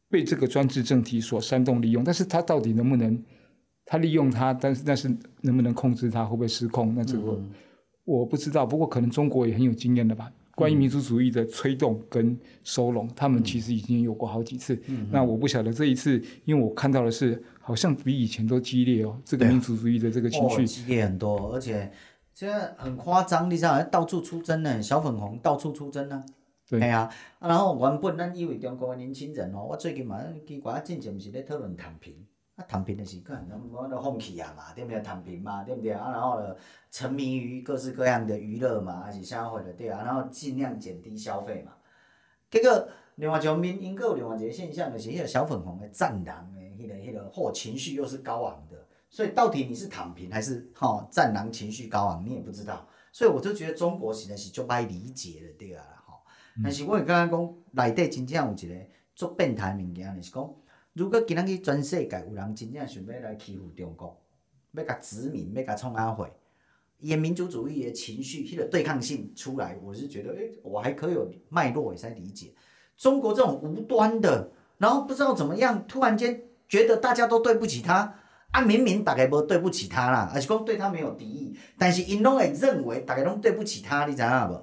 [SPEAKER 1] 被这个专制政体所煽动利用，但是他到底能不能，他利用他，但是但是能不能控制他，会不会失控？那这个我不知道。不过可能中国也很有经验的吧。关于民族主义的吹动跟收拢，他们其实已经有过好几次。那我不晓得这一次，因为我看到的是好像比以前都激烈哦。这个民族主义的这个情绪、
[SPEAKER 2] 哦、激烈很多，而且现在很夸张，你知道，到处出征呢，小粉红到处出征呢。系啊，啊然后原本咱以为中国的年轻人哦，我最近嘛奇怪，之前毋是咧讨论躺平，啊躺平的是个人，我都放弃啊嘛，对不对？躺平嘛，对不对？啊然后呢，沉迷于各式各样的娱乐嘛，还是啥货的对啊，然后尽量减低消费嘛。结果另外一种民营，阁有另外一个现象，就是迄个小粉红的战狼的迄个迄个或情绪又是高昂的，所以到底你是躺平还是吼战狼情绪高昂，你也不知道。所以我就觉得中国实在是就歹理解的对啊。吼但是我会感觉讲内底真正有一个足变态物件，就是讲，如果今仔日全世界有人真正想要来欺负中国，要甲殖民，要甲创阿会，伊民族主义的情绪，迄个对抗性出来，我是觉得，诶、我还可以有脉络也在理解。中国这种无端的，然后不知道怎么样，突然间觉得大家都对不起他，啊，明明大家无对不起他啦，而是讲对他没有敌意，但是因拢会认为大家拢对不起他，你知道不？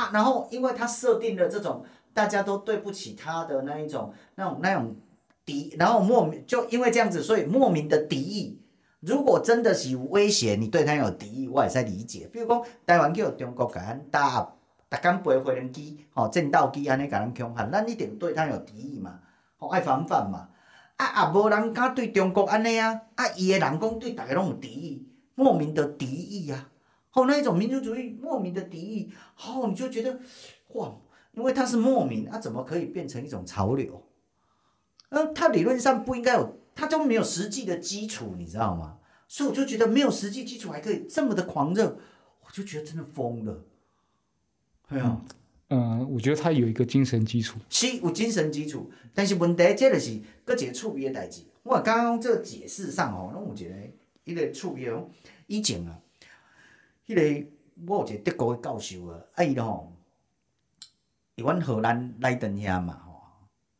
[SPEAKER 2] 啊，然后因为他设定了这种大家都对不起他的那一种那种那种敌，然后莫名就因为这样子，所以莫名的敌意。如果真的是有威胁，你对他有敌意，我也在理解。比如讲，台湾叫中国甲咱打压，逐工飞飞人机，吼战斗机安尼甲咱恐吓，咱一定对他有敌意嘛，吼爱防范嘛。啊，啊无人敢对中国安尼啊，啊，伊个人讲对大家拢有敌意，莫名的敌意啊，吼那一种民族主义莫名的敌意，吼你就觉得，哇，因为他是莫名，啊怎么可以变成一种潮流？呃，他理论上不应该有。他就没有实际的基础，你知道吗？所以我就觉得没有实际基础还可以这么的狂热，我就觉得真的疯了。对啊，
[SPEAKER 1] 嗯，我觉得他有一个精神基础，
[SPEAKER 2] 是有精神基础，但是问题这个是搁一个趣味的代志。我刚刚这解释上哦，拢有一个一个趣味哦。以前啊，迄个我有一个德国的教授啊，啊伊吼，伊阮荷兰莱登遐嘛。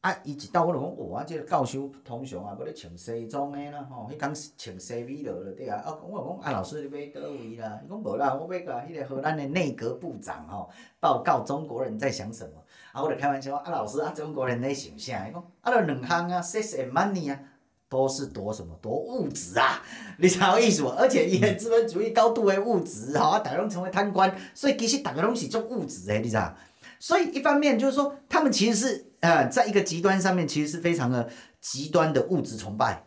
[SPEAKER 2] 啊！伊一到我就讲，哇、哦！啊，即个教授通常啊，搁咧穿西装诶啦，吼，迄工穿西装了对啊。啊，我讲啊，老师你买倒位啦？伊讲无啦，我要甲迄个荷兰诶内阁部长吼报告中国人在想什么。啊，我就开玩笑，啊，老师啊，中国人咧想啥？伊讲啊，着两项啊，sex and money 啊，都是夺什么？夺物质啊！你知影意思无？而且伊诶资本主义高度的物质，吼啊，逐个拢成为贪官，所以其实逐个拢是做物质诶，你知道？所以一方面就是说，他们其实是。呃，在一个极端上面，其实是非常的极端的物质崇拜，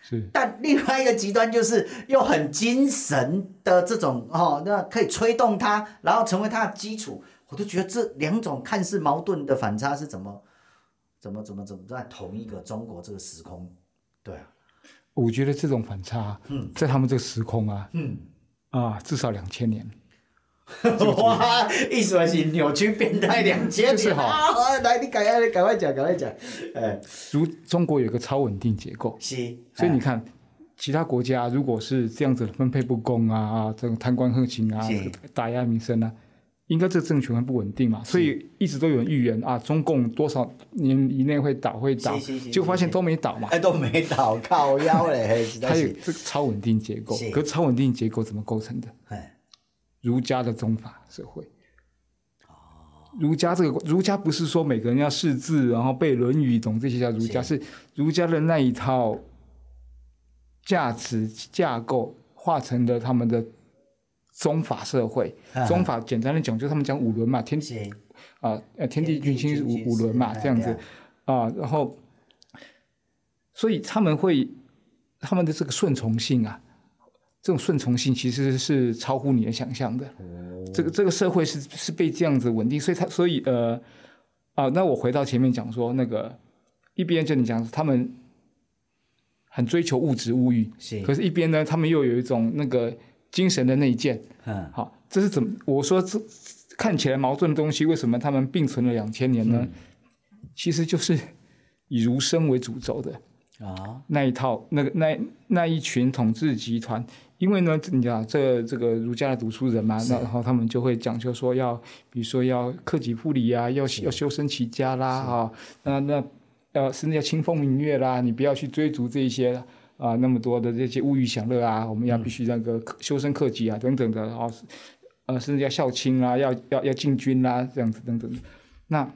[SPEAKER 1] 是。
[SPEAKER 2] 但另外一个极端就是又很精神的这种哦，那可以吹动他，然后成为他的基础。我都觉得这两种看似矛盾的反差是怎么怎么怎么怎么在同一个中国这个时空？对啊，
[SPEAKER 1] 我觉得这种反差，嗯，在他们这个时空啊，嗯啊，至少两千年。
[SPEAKER 2] 哇，意思是扭曲变态两千年啊！来，你赶快，你赶快讲，赶快讲。哎，
[SPEAKER 1] 如中国有个超稳定结构，
[SPEAKER 2] 是，
[SPEAKER 1] 所以你看，其他国家如果是这样子分配不公啊啊，这种贪官横行啊，打压民生啊，应该这个政权会不稳定嘛。所以一直都有人预言啊，中共多少年以内会倒，会倒，就发现都没倒嘛。
[SPEAKER 2] 哎，都没倒，靠腰嘞。
[SPEAKER 1] 它有这个超稳定结构，可是超稳定结构怎么构成的？儒家的宗法社会，儒家这个儒家不是说每个人要识字，然后背《论语》，懂这些叫儒家，是。儒家的那一套价值架构化成的他们的宗法社会。宗法简单的讲，就是他们讲五伦嘛，天啊呃天地君亲五五伦嘛，这样子。啊，然后所以他们会他们的这个顺从性啊。这种顺从性其实是超乎你的想象的。哦、这个这个社会是是被这样子稳定，所以他所以呃啊，那我回到前面讲说，那个一边就你讲他们很追求物质物欲，是，可是一边呢，他们又有一种那个精神的内建。嗯，好，这是怎么？我说这看起来矛盾的东西，为什么他们并存了两千年呢？嗯、其实就是以儒生为主轴的啊，那一套那个那那一群统治集团。因为呢，你讲这这个儒家的读书人嘛，那然后他们就会讲究说要，比如说要克己复礼啊，要要修身齐家啦，哈，那那要甚至要清风明月啦，你不要去追逐这一些啊那么多的这些物欲享乐啊，我们要必须那个修身克己啊等等的啊，呃，甚至要孝亲啊，要要要敬君啦，这样子等等。那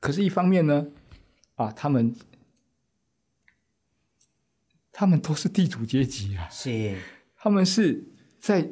[SPEAKER 1] 可是，一方面呢，啊，他们。他们都是地主阶级啊，
[SPEAKER 2] 是，
[SPEAKER 1] 他们是在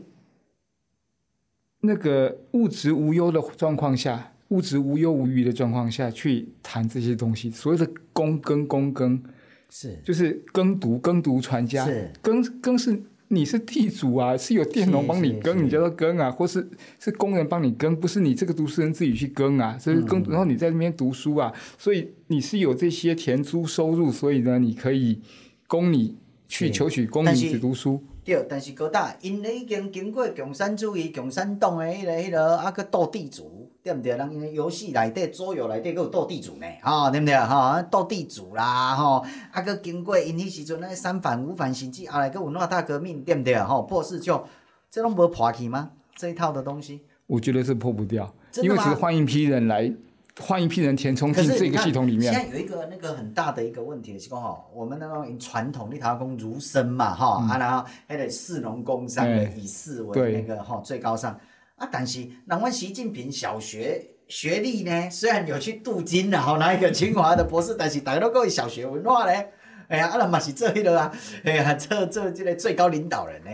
[SPEAKER 1] 那个物质无忧的状况下，物质无忧无虑的状况下去谈这些东西。所谓的躬耕躬耕，是。就是耕读耕读传家，是。耕耕是你是地主啊，是有佃农帮你耕，你叫做耕啊，或是是工人帮你耕，不是你这个读书人自己去耕啊，所以耕，然后你在那边读书啊，所以你是有这些田租收入，所以呢，你可以。供你去求取功名，去读书。
[SPEAKER 2] 对，但是哥大，因已经经过共产主义、共产党诶迄个、迄落，啊，去斗地主，对毋对？人因为游戏内底、桌游内底，佫有斗地主呢，哈、哦，对毋对？哈，斗地主啦，吼、哦，啊，佫经过因迄时阵那三反五反，甚至后来佫文化大革命，对毋对？吼、哦，破四旧，这拢无破去吗？这一套的东西，
[SPEAKER 1] 我觉得是破不掉，因为只是换一批人来。换一批人填充进这个系统里面。
[SPEAKER 2] 现在有一个那个很大的一个问题是讲哈，我们那种传统立陶宛儒生嘛哈、嗯、啊，然后还得士农工商的以士为那个哈最高尚啊，但是那我们习近平小学学历呢，虽然有去镀金然后拿一个清华的博士，但是大家都讲小学文化嘞，哎呀，啊那嘛是这一个啊，哎呀，做做这个最高领导人呢。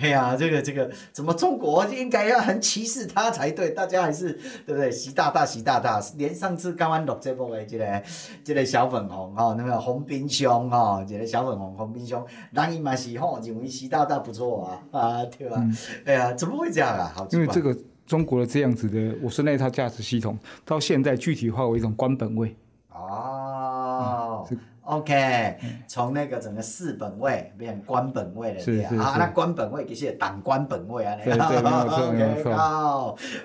[SPEAKER 2] 哎呀，这个这个，怎么中国应该要很歧视他才对？大家还是对不对？习大大，习大大，连上次刚刚录这部的这个这个小粉红哈，那个洪斌兄哈，这个小粉红洪斌兄，人伊嘛是吼认为习大大不错啊啊，对吧？嗯、哎呀，怎么会这样啊？好，
[SPEAKER 1] 因为这个中国的这样子的，我说那套价值系统，到现在具体化为一种官本位。
[SPEAKER 2] 哦。嗯 OK，从那个整个四本位变官本位了，对啊，那官本位其实党官本位啊，
[SPEAKER 1] 对对，没有错 没有错。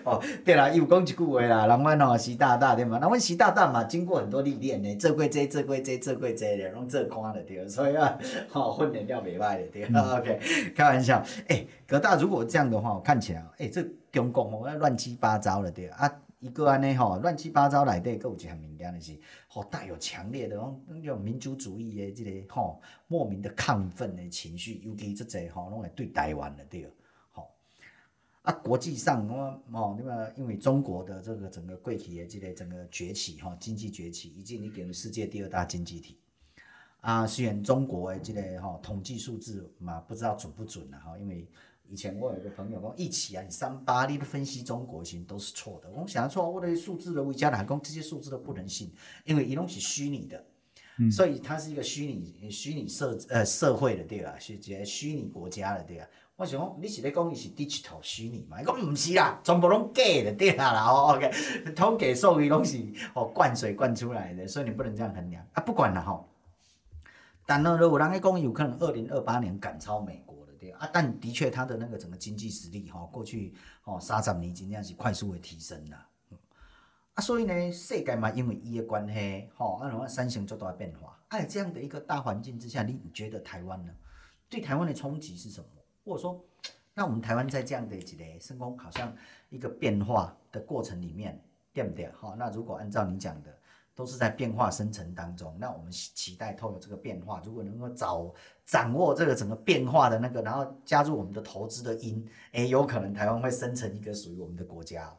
[SPEAKER 2] 哦，对啦，又讲一句话啦，人阮吼习大大对嘛，人阮习大大嘛，经过很多历练呢，做过这做过这做过这的，拢做官了对，所以啊，吼 训练了袂歹的对，OK，开玩笑，哎，葛大如果这样的话，我看起来，哎，这中共哦，乱七八糟了对啊。一个安尼吼，乱七八糟内底，佫有一项物件的是，吼带有强烈的那种民族主义的这个吼莫名的亢奋的情绪，尤其这个吼拢会对台湾的对，吼啊国际上我吼那么因为中国的这个整个过去的这个整个崛起吼经济崛起，已经已经世界第二大经济体啊，虽然中国的这个吼统计数字嘛不知道准不准了哈，因为。以前我有个朋友讲，一起啊，你三八你分析中国型都是错的。我想错，我的数字的为家来讲，这些数字都不能信，因为伊拢是虚拟的，所以它是一个虚拟虚拟社呃社会的对吧？是一个虚拟国家的对吧？我想讲，你是咧讲伊是 digital 虚拟嘛？伊讲唔是啦，全部拢假的对啦。哦，OK，统计数据拢是哦灌水灌出来的，所以你不能这样衡量啊。不管了哈，但呢，如果人家讲有可能二零二八年赶超美国。啊，但的确，他的那个整个经济实力，哈，过去哦三十年真正是快速的提升了，啊，所以呢，世界嘛，因为伊的关系，吼，啊，然后产生足大的变化，哎，这样的一个大环境之下，你觉得台湾呢？对台湾的冲击是什么？或者说，那我们台湾在这样的一个升空，好像一个变化的过程里面，对不对？好，那如果按照你讲的。都是在变化生成当中，那我们期待透过这个变化，如果能够早掌握这个整个变化的那个，然后加入我们的投资的因，哎，有可能台湾会生成一个属于我们的国家。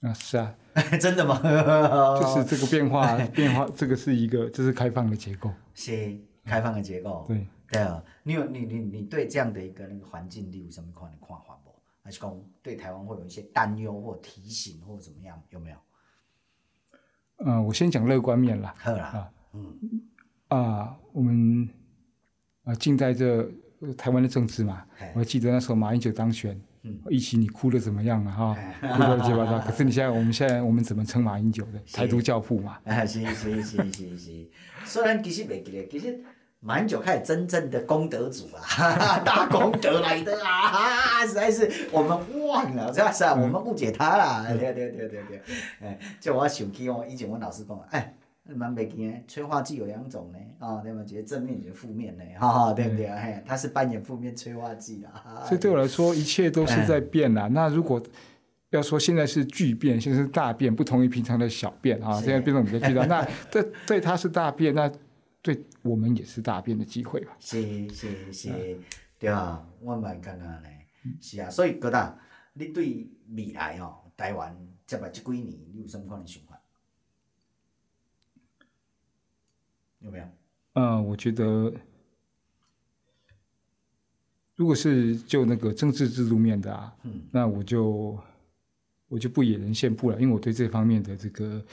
[SPEAKER 1] 啊，是啊，
[SPEAKER 2] 真的吗？
[SPEAKER 1] 就是这个变化，变化，这个是一个，这是开放的结构。
[SPEAKER 2] 是开放的结构。
[SPEAKER 1] 对
[SPEAKER 2] 对啊，你有你你你对这样的一个那个环境，例如什么看的看法不？还是讲对台湾会有一些担忧或提醒或怎么样？有没有？
[SPEAKER 1] 嗯、呃，我先讲乐观面啦。
[SPEAKER 2] 好啦。啊，嗯，
[SPEAKER 1] 啊，我们啊，近在这台湾的政治嘛，我还记得那时候马英九当选，嗯，一起你哭的怎么样了哈？哭的乱七八糟。可是你现在，我们现在我们怎么称马英九的？台独教父嘛。
[SPEAKER 2] 啊，是是是是是。虽然其实没记得，其实马英九才是真正的功德主啊，大功德来的啊，实在是我们忘了，是吧？是啊，我们误解他了。对对对对对，哎，就我想起哦，以前我老师讲，哎，蛮没记的，催化剂有两种呢，啊，对吗？就是正面，就是负面呢，哈哈，对不对？嘿，他是扮演负面催化剂啊。
[SPEAKER 1] 所以对我来说，一切都是在变啦。那如果要说现在是巨变，现在是大变，不同于平常的小变啊，现在变成比较巨大。那对对，它是大变，那。对我们也是大变的机会吧？
[SPEAKER 2] 是是是，嗯、对啊，我蛮感觉呢。是啊，所以哥大，你对未来哦，台湾接下来这几年，你有什么样的想法？有没有？
[SPEAKER 1] 呃，我觉得，如果是就那个政治制度面的啊，嗯，那我就我就不野人献步了，因为我对这方面的这个，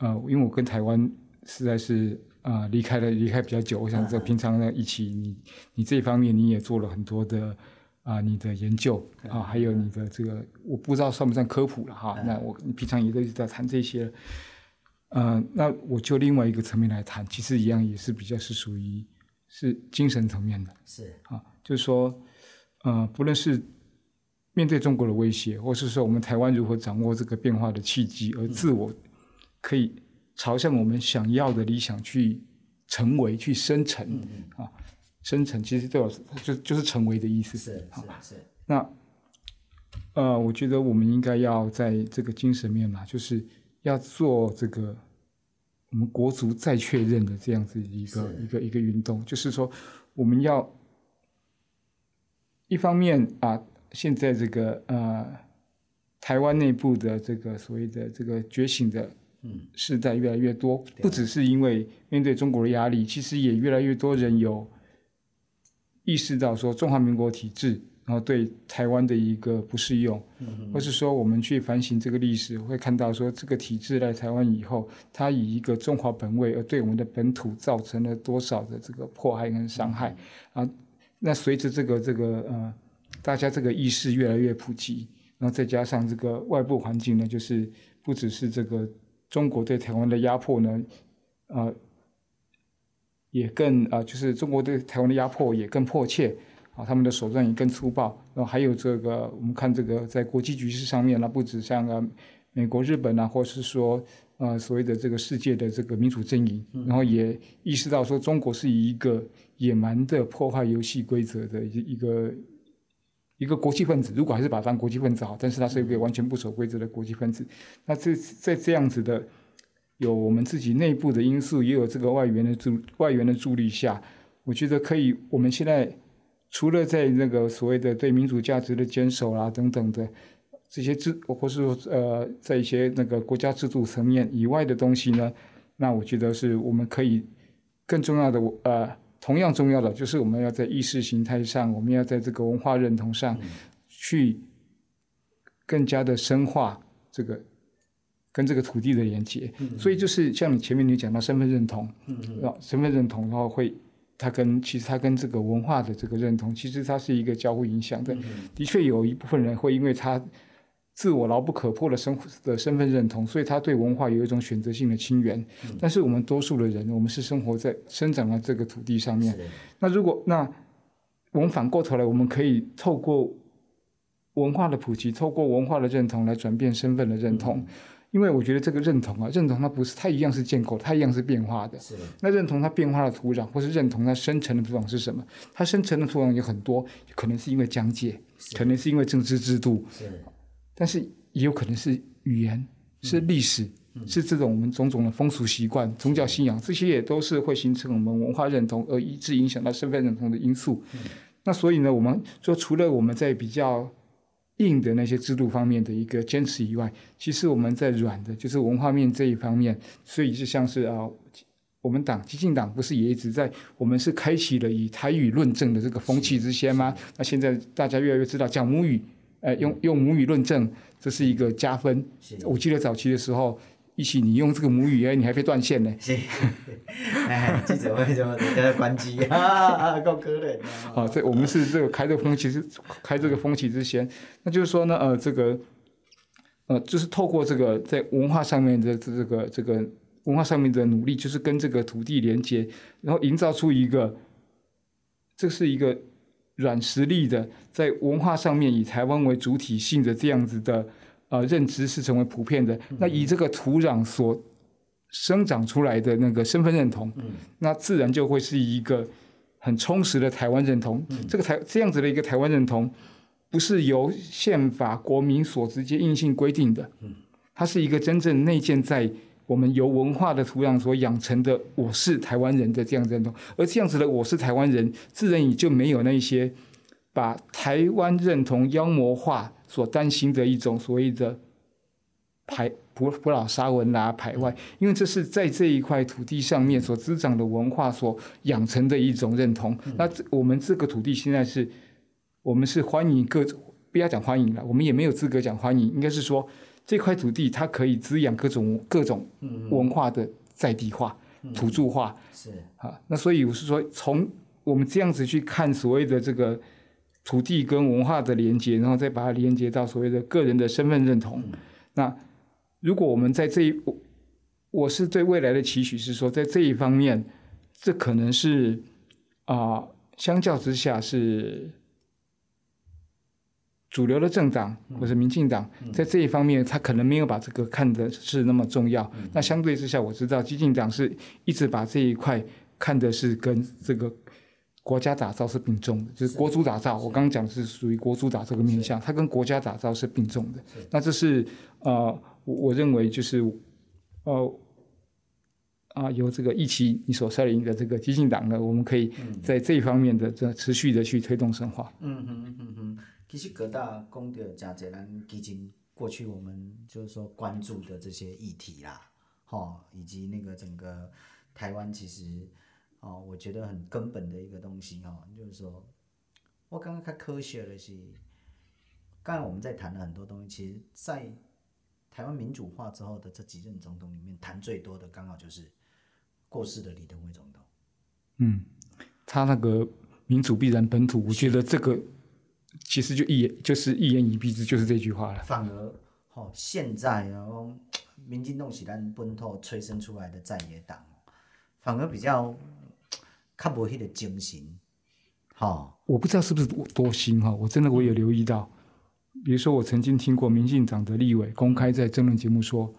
[SPEAKER 1] 呃，因为我跟台湾实在是。啊、呃，离开了，离开比较久。我想这平常呢，一起你你这方面你也做了很多的啊、呃，你的研究啊，还有你的这个，我不知道算不算科普了哈。那我你平常也都一直在谈这些，呃，那我就另外一个层面来谈，其实一样也是比较是属于是精神层面的。
[SPEAKER 2] 是
[SPEAKER 1] 啊，就是说，呃，不论是面对中国的威胁，或是说我们台湾如何掌握这个变化的契机，而自我可以。朝向我们想要的理想去成为、去生成、啊，生成其实对我就就是成为的意思。
[SPEAKER 2] 是是是。
[SPEAKER 1] 那呃，我觉得我们应该要在这个精神面嘛，就是要做这个我们国足再确认的这样子一个一个一个运动，就是说我们要一方面啊，现在这个呃台湾内部的这个所谓的这个觉醒的世代越来越多，不只是因为面对中国的压力，其实也越来越多人有意识到说中华民国体制。然后对台湾的一个不适用，或是说我们去反省这个历史，会看到说这个体制来台湾以后，它以一个中华本位而对我们的本土造成了多少的这个迫害跟伤害啊？那随着这个这个呃，大家这个意识越来越普及，然后再加上这个外部环境呢，就是不只是这个中国对台湾的压迫呢，呃，也更啊、呃，就是中国对台湾的压迫也更迫切。啊，他们的手段也更粗暴，然后还有这个，我们看这个在国际局势上面，呢不止像呃美国、日本啊，或是说呃所谓的这个世界的这个民主阵营，然后也意识到说中国是以一个野蛮的破坏游戏规则的一一个一个国际分子，如果还是把它当国际分子好，但是它是一个完全不守规则的国际分子。那这在这样子的有我们自己内部的因素，也有这个外援的助外援的助力下，我觉得可以，我们现在。除了在那个所谓的对民主价值的坚守啦、啊、等等的这些制，或是说呃，在一些那个国家制度层面以外的东西呢，那我觉得是我们可以更重要的，呃，同样重要的就是我们要在意识形态上，我们要在这个文化认同上去更加的深化这个跟这个土地的连接。所以就是像你前面你讲到身份认同，啊，身份认同然后会。它跟其实它跟这个文化的这个认同，其实它是一个交互影响的。的确有一部分人会因为他自我牢不可破的身的身份认同，所以他对文化有一种选择性的亲缘。但是我们多数的人，我们是生活在生长在这个土地上面。那如果那我们反过头来，我们可以透过文化的普及，透过文化的认同来转变身份的认同。因为我觉得这个认同啊，认同它不是，它一样是建构，它一样是变化的。是。那认同它变化的土壤，或是认同它生成的土壤是什么？它生成的土壤有很多，可能是因为疆界，可能是因为政治制度，是。但是也有可能是语言，是历史，嗯、是这种我们种种的风俗习惯、宗教信仰，这些也都是会形成我们文化认同而一直影响到身份认同的因素。嗯、那所以呢，我们说除了我们在比较。硬的那些制度方面的一个坚持以外，其实我们在软的，就是文化面这一方面，所以就像是啊，我们党激进党不是也一直在，我们是开启了以台语论证的这个风气之先吗？那现在大家越来越知道讲母语，呃，用用母语论证，这是一个加分。我记得早期的时候。一起，你用这个母语，哎，你还被断线呢。是，哎，记者会就给他关机啊，够可怜。好，这我们是这个开这个风气是开这个风气之先，那就是说呢，呃，这个，呃，就是透过这个在文化上面的这个这个文化上面的努力，就是跟这个土地连接，然后营造出一个，这是一个软实力的，在文化上面以台湾为主体性的这样子的。呃，认知是成为普遍的。那以这个土壤所生长出来的那个身份认同，嗯、那自然就会是一个很充实的台湾认同。嗯、这个台这样子的一个台湾认同，不是由宪法国民所直接硬性规定的，它是一个真正内建在我们由文化的土壤所养成的“我是台湾人”的这样认同。而这样子的“我是台湾人”，自然也就没有那些把台湾认同妖魔化。所担心的一种所谓的排普普老沙文啦排外，因为这是在这一块土地上面所滋长的文化所养成的一种认同。嗯、那我们这个土地现在是，我们是欢迎各种，不要讲欢迎了，我们也没有资格讲欢迎，应该是说这块土地它可以滋养各种各种文化的在地化、嗯、土著化。是啊，那所以我是说，从我们这样子去看所谓的这个。土地跟文化的连接，然后再把它连接到所谓的个人的身份认同。嗯、那如果我们在这一，我是对未来的期许是说，在这一方面，这可能是啊、呃，相较之下是主流的政党或者民进党，嗯、在这一方面，他可能没有把这个看的是那么重要。嗯、那相对之下，我知道激进党是一直把这一块看的是跟这个。国家打造是并重的，就是国足打造。我刚刚讲的是属于国足打造这个面向，它跟国家打造是并重的。那这是呃，我我认为就是呃啊，由这个一期你所率领的这个激进党呢，我们可以在这一方面的这持续的去推动深化。
[SPEAKER 2] 嗯嗯嗯嗯，其实各大公的加捷兰基金过去我们就是说关注的这些议题啦，哈，以及那个整个台湾其实。哦，我觉得很根本的一个东西哦，就是说，我刚刚看科学的是，刚才我们在谈了很多东西，其实，在台湾民主化之后的这几任总统里面，谈最多的刚好就是过世的李登辉总统。
[SPEAKER 1] 嗯，他那个民主必然本土，我觉得这个其实就一言就是一言以蔽之，就是这句话了。
[SPEAKER 2] 反而，哦，现在哦，民进党是咱本土催生出来的在野党，反而比较。较无迄个精神，哈、哦，
[SPEAKER 1] 我不知道是不是多心哈，我真的我有留意到，比如说我曾经听过民进党的立委公开在争论节目说，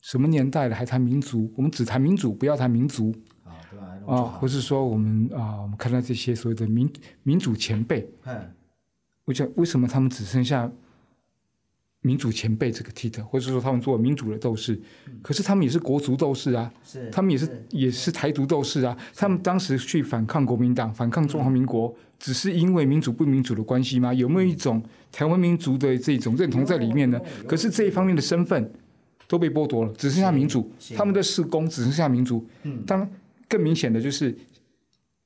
[SPEAKER 1] 什么年代了还谈民族？我们只谈民主，不要谈民族啊，对吧？啊，或是说我们啊，我们看到这些所谓的民民主前辈，嗯，我想为什么他们只剩下？民主前辈这个 title，或者说他们做民主的斗士，可是他们也是国族斗士啊，是他们也是，也是台独斗士啊。他们当时去反抗国民党、反抗中华民国，只是因为民主不民主的关系吗？有没有一种台湾民族的这种认同在里面呢？可是这一方面的身份都被剥夺了，只剩下民主。他们的事工只剩下民主。当然更明显的就是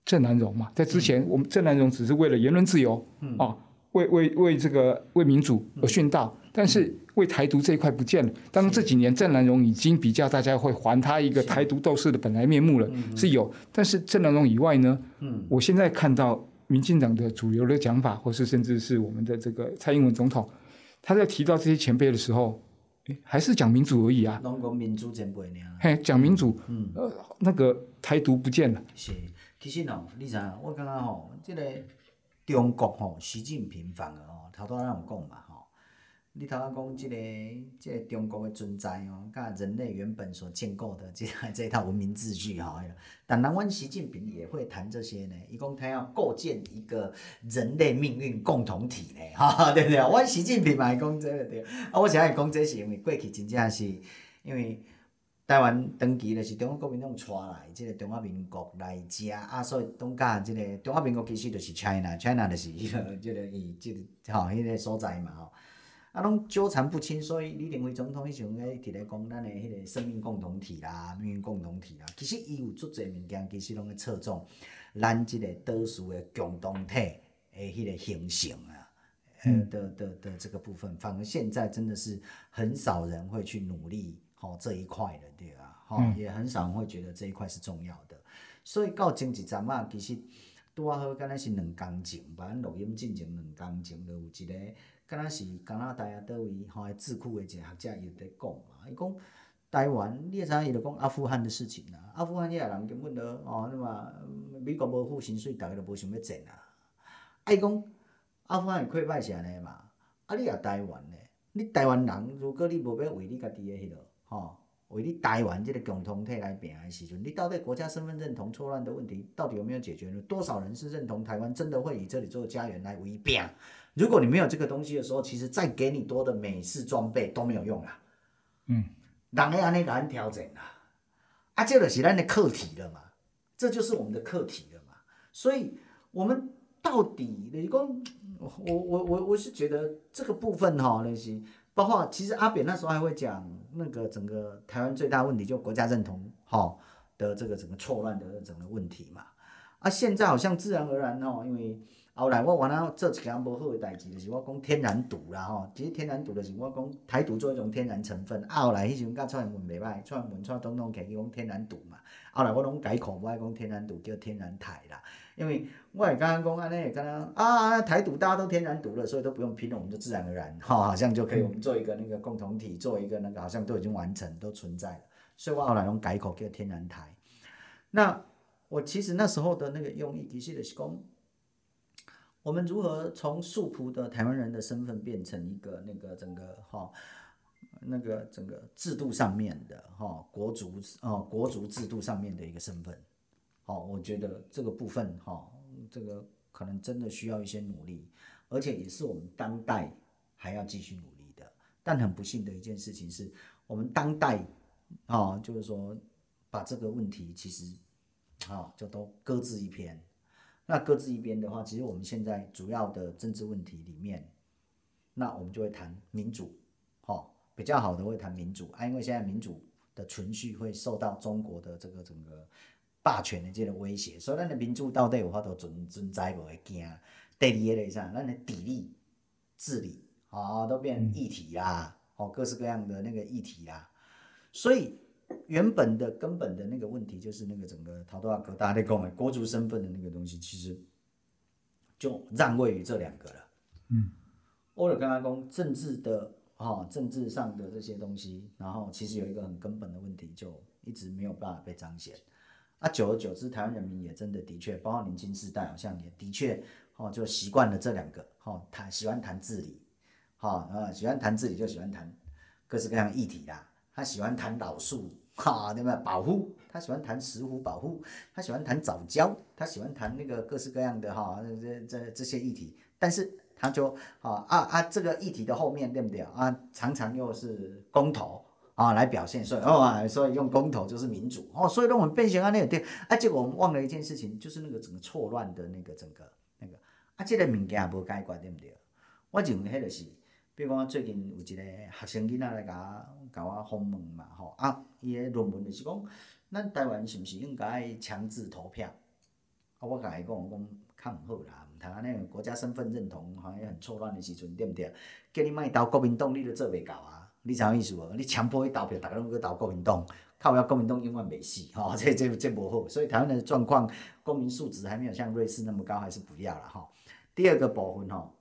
[SPEAKER 1] 郑南榕嘛，在之前我们郑南榕只是为了言论自由啊，为为为这个为民主而殉道。但是为台独这一块不见了。当然这几年郑南榕已经比较大家会还他一个台独斗士的本来面目了，是，是有。但是郑南榕以外呢，嗯，我现在看到民进党的主流的讲法，或是甚至是我们的这个蔡英文总统，他在提到这些前辈的时候，还是讲民主而已啊。
[SPEAKER 2] 讲民主前辈呢？
[SPEAKER 1] 嘿，讲民主，嗯，呃，那个台独不见了。
[SPEAKER 2] 是，其实哦，你知我刚刚吼，这个中国吼，习近平反而哦，他都让我讲嘛吼。你头先讲即个，这个中国的存在吼，甲人类原本所建构的 这这套文明秩序哈，但咱阮习近平也会谈这些呢。伊讲他要构建一个人类命运共同体呢，哈，对不对？阮习近平嘛会讲这个对。啊，我想要讲这是因为过去真正是因为台湾长期就是中国国民党带来，即个中华民国来遮啊，所以东甲即个中华民国其实就是 China，China 就是迄个这个伊即个吼迄个所在嘛吼。啊，拢纠缠不清，所以李登辉总统迄时阵咧伫咧讲咱的迄个生命共同体啦、命运共同体啦。其实伊有足侪物件，其实拢咧侧重咱即个多数的共同体诶迄个形成啊，呃的的的这个部分，反而现在真的是很少人会去努力吼这一块的，对啊，吼也很少人会觉得这一块是重要的。所以到前一阵啊，其实拄啊好，敢若是两工前，把咱录音进前两工前，就有一个。敢若是加拿大啊，倒位吼，智库的一个学者伊在讲嘛，伊讲台湾，你会知影伊就讲阿富汗的事情啦。阿富汗遐人根本着哦，那么美国无付薪水，逐个着无想要战啊。啊，伊讲阿富汗的溃败是安尼嘛？啊，你也台湾呢？你台湾人，如果你无要为你家己的迄落吼，为你台湾这个共同体来拼的时阵，你到底国家身份认同错乱的问题，到底有没有解决呢？多少人是认同台湾真的会以这里做家园来为拼？如果你没有这个东西的时候，其实再给你多的美式装备都没有用啦。嗯，人会安尼甲咱调整啦，啊，这就是咱的课题了嘛，这就是我们的课题了嘛。所以，我们到底，你讲，我我我我是觉得这个部分哈，那些包括其实阿扁那时候还会讲那个整个台湾最大问题就国家认同哈的这个整个错乱的整个问题嘛。啊，现在好像自然而然哦，因为。后来我原来做一件无好的代志，就是我讲天然独啦吼。其实天然独就是我讲台独做一种天然成分。啊，后来迄时阵甲蔡英文袂歹，蔡英文蔡总统起去讲天然独嘛。后来我拢改口，我爱讲天然独叫天然台啦。因为我刚刚讲安尼，刚刚啊台独大家都天然独了，所以都不用拼了，我们就自然而然哈，好像就可以我们做一个那个共同体，做一个那个好像都已经完成，都存在了。所以我后来用改口叫天然台。那我其实那时候的那个用意，其实是讲。我们如何从素朴的台湾人的身份变成一个那个整个哈，那个整个制度上面的哈国族哦国族制度上面的一个身份，好，我觉得这个部分哈这个可能真的需要一些努力，而且也是我们当代还要继续努力的。但很不幸的一件事情是，我们当代啊、就是说把这个问题其实啊、就都搁置一边。那搁置一边的话，其实我们现在主要的政治问题里面，那我们就会谈民主，哦，比较好的会谈民主啊，因为现在民主的存续会受到中国的这个整个霸权的这个威胁，所以咱的民主到底有法度存存在不会惊。第二个是啥？咱的砥砺治理啊、哦，都变议题啦，哦，各式各样的那个议题啦，所以。原本的根本的那个问题就是那个整个陶多瓦格大家在讲的国族身份的那个东西，其实就让位于这两个了。嗯，我就刚刚讲政治的哈、哦，政治上的这些东西，然后其实有一个很根本的问题，就一直没有办法被彰显。啊，久而久之，台湾人民也真的的确，包括年轻世代，好像也的确哦，就习惯了这两个哦，谈喜欢谈治理，哈、哦、喜欢谈治理就喜欢谈各式各样的议题啦。他喜欢谈老树，哈，对不对？保护，他喜欢谈石虎保护，他喜欢谈早教，他喜欢谈那个各式各样的哈，这这这些议题。但是他就啊啊啊，这个议题的后面对不对啊？常常又是公投啊来表现，所以哦，所以用公投就是民主哦，所以让我们变成啊那个对，啊，结果我们忘了一件事情，就是那个整个错乱的那个整个那个啊，这个物件也无解决对不对？我认为迄个是。比如讲，最近有一个学生囡仔来甲我甲我访问嘛，吼啊，伊个论文就是讲，咱台湾是毋是应该强制投票？啊，我甲伊讲，我讲较毋好啦，毋通安尼国家身份认同好像很错乱的时阵，对毋对？叫你莫投国民党，你都做袂到啊！你知影意思无？你强迫伊投票，逐个拢去投国民党，靠不了国民党永远袂死，吼，这这这无好。所以台湾的状况，公民素质还没有像瑞士那么高，还是不要了吼。第二个部分吼。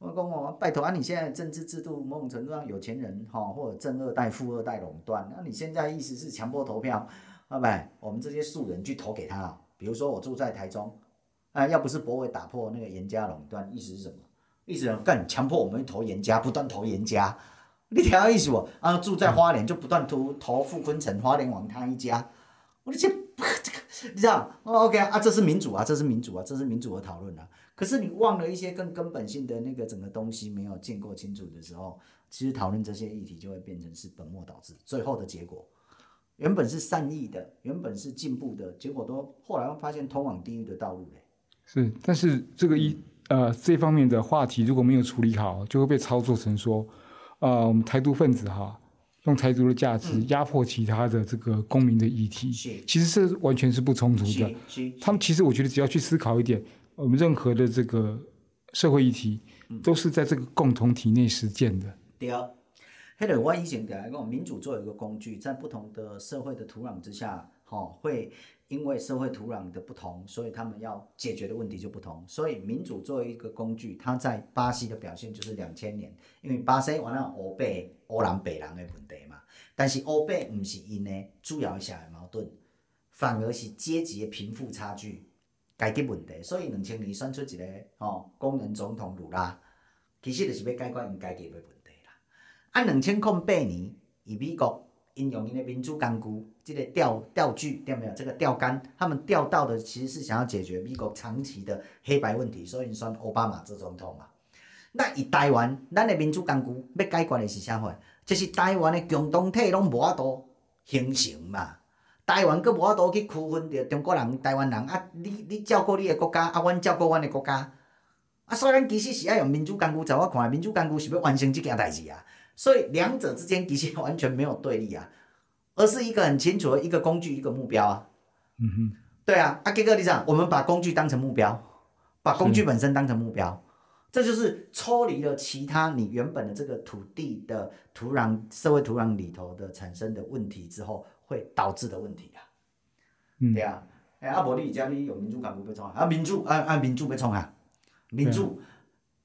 [SPEAKER 2] 我讲哦，拜托啊！你现在政治制度某种程度上有钱人哈，或者正二代、富二代垄断，那你现在意思是强迫投票，好不？我们这些素人去投给他。比如说我住在台中，啊，要不是柏惟打破那个严家垄断，意思是什么？意思干强迫我们投严家，不断投严家。你听意思不？啊，住在花莲就不断投投傅昆城，花莲王他一家。我的这这个，你知道？哦，OK 啊，这是民主啊，这是民主啊，这是民主的讨论啊。可是你忘了一些更根本性的那个整个东西没有建构清楚的时候，其实讨论这些议题就会变成是本末倒置。最后的结果，原本是善意的，原本是进步的，结果都后来会发现通往地狱的道路嘞。
[SPEAKER 1] 是，但是这个一呃这方面的话题如果没有处理好，就会被操作成说，呃我们台独分子哈用台独的价值压迫其他的这个公民的议题，是其实是完全是不冲突的。他们其实我觉得只要去思考一点。我们任何的这个社会议题，都是在这个共同体内实践的。嗯、
[SPEAKER 2] 对啊，迄个我以前来讲，民主作为一个工具，在不同的社会的土壤之下，哈、哦，会因为社会土壤的不同，所以他们要解决的问题就不同。所以民主作为一个工具，它在巴西的表现就是两千年，因为巴西完了欧北欧南北人的问题嘛，但是欧北不是因为主要社会矛盾，反而是阶级的贫富差距。解决问题，所以两千年选出一个吼工人总统卢拉，其实就是要解决因阶级的问题啦。啊，两千零八年，以美国应用因的民主工具，这个钓钓具对没有？这个钓竿，他们钓到的其实是想要解决美国长期的黑白问题，所以选奥巴马做总统嘛。那以台湾，咱的民主工具要解决的是啥货？就是台湾的共同体拢无法度形成嘛。台湾阁无法度去区分着中国人、台湾人啊！你你照顾你的国家，啊，阮照顾阮的国家，啊，所以咱其实是爱用民主工具，在我看来，民主工具是要完成这件代志啊。所以两者之间其实完全没有对立啊，而是一个很清楚的一个工具，一个目标啊。嗯哼，对啊，阿 K 哥你讲，我们把工具当成目标，把工具本身当成目标，这就是抽离了其他你原本的这个土地的土壤、社会土壤里头的产生的问题之后。会导致的问题啊，嗯、对啊，哎，阿伯你家里有民主感不被冲啊？民主，啊啊，民主被冲啊？民主，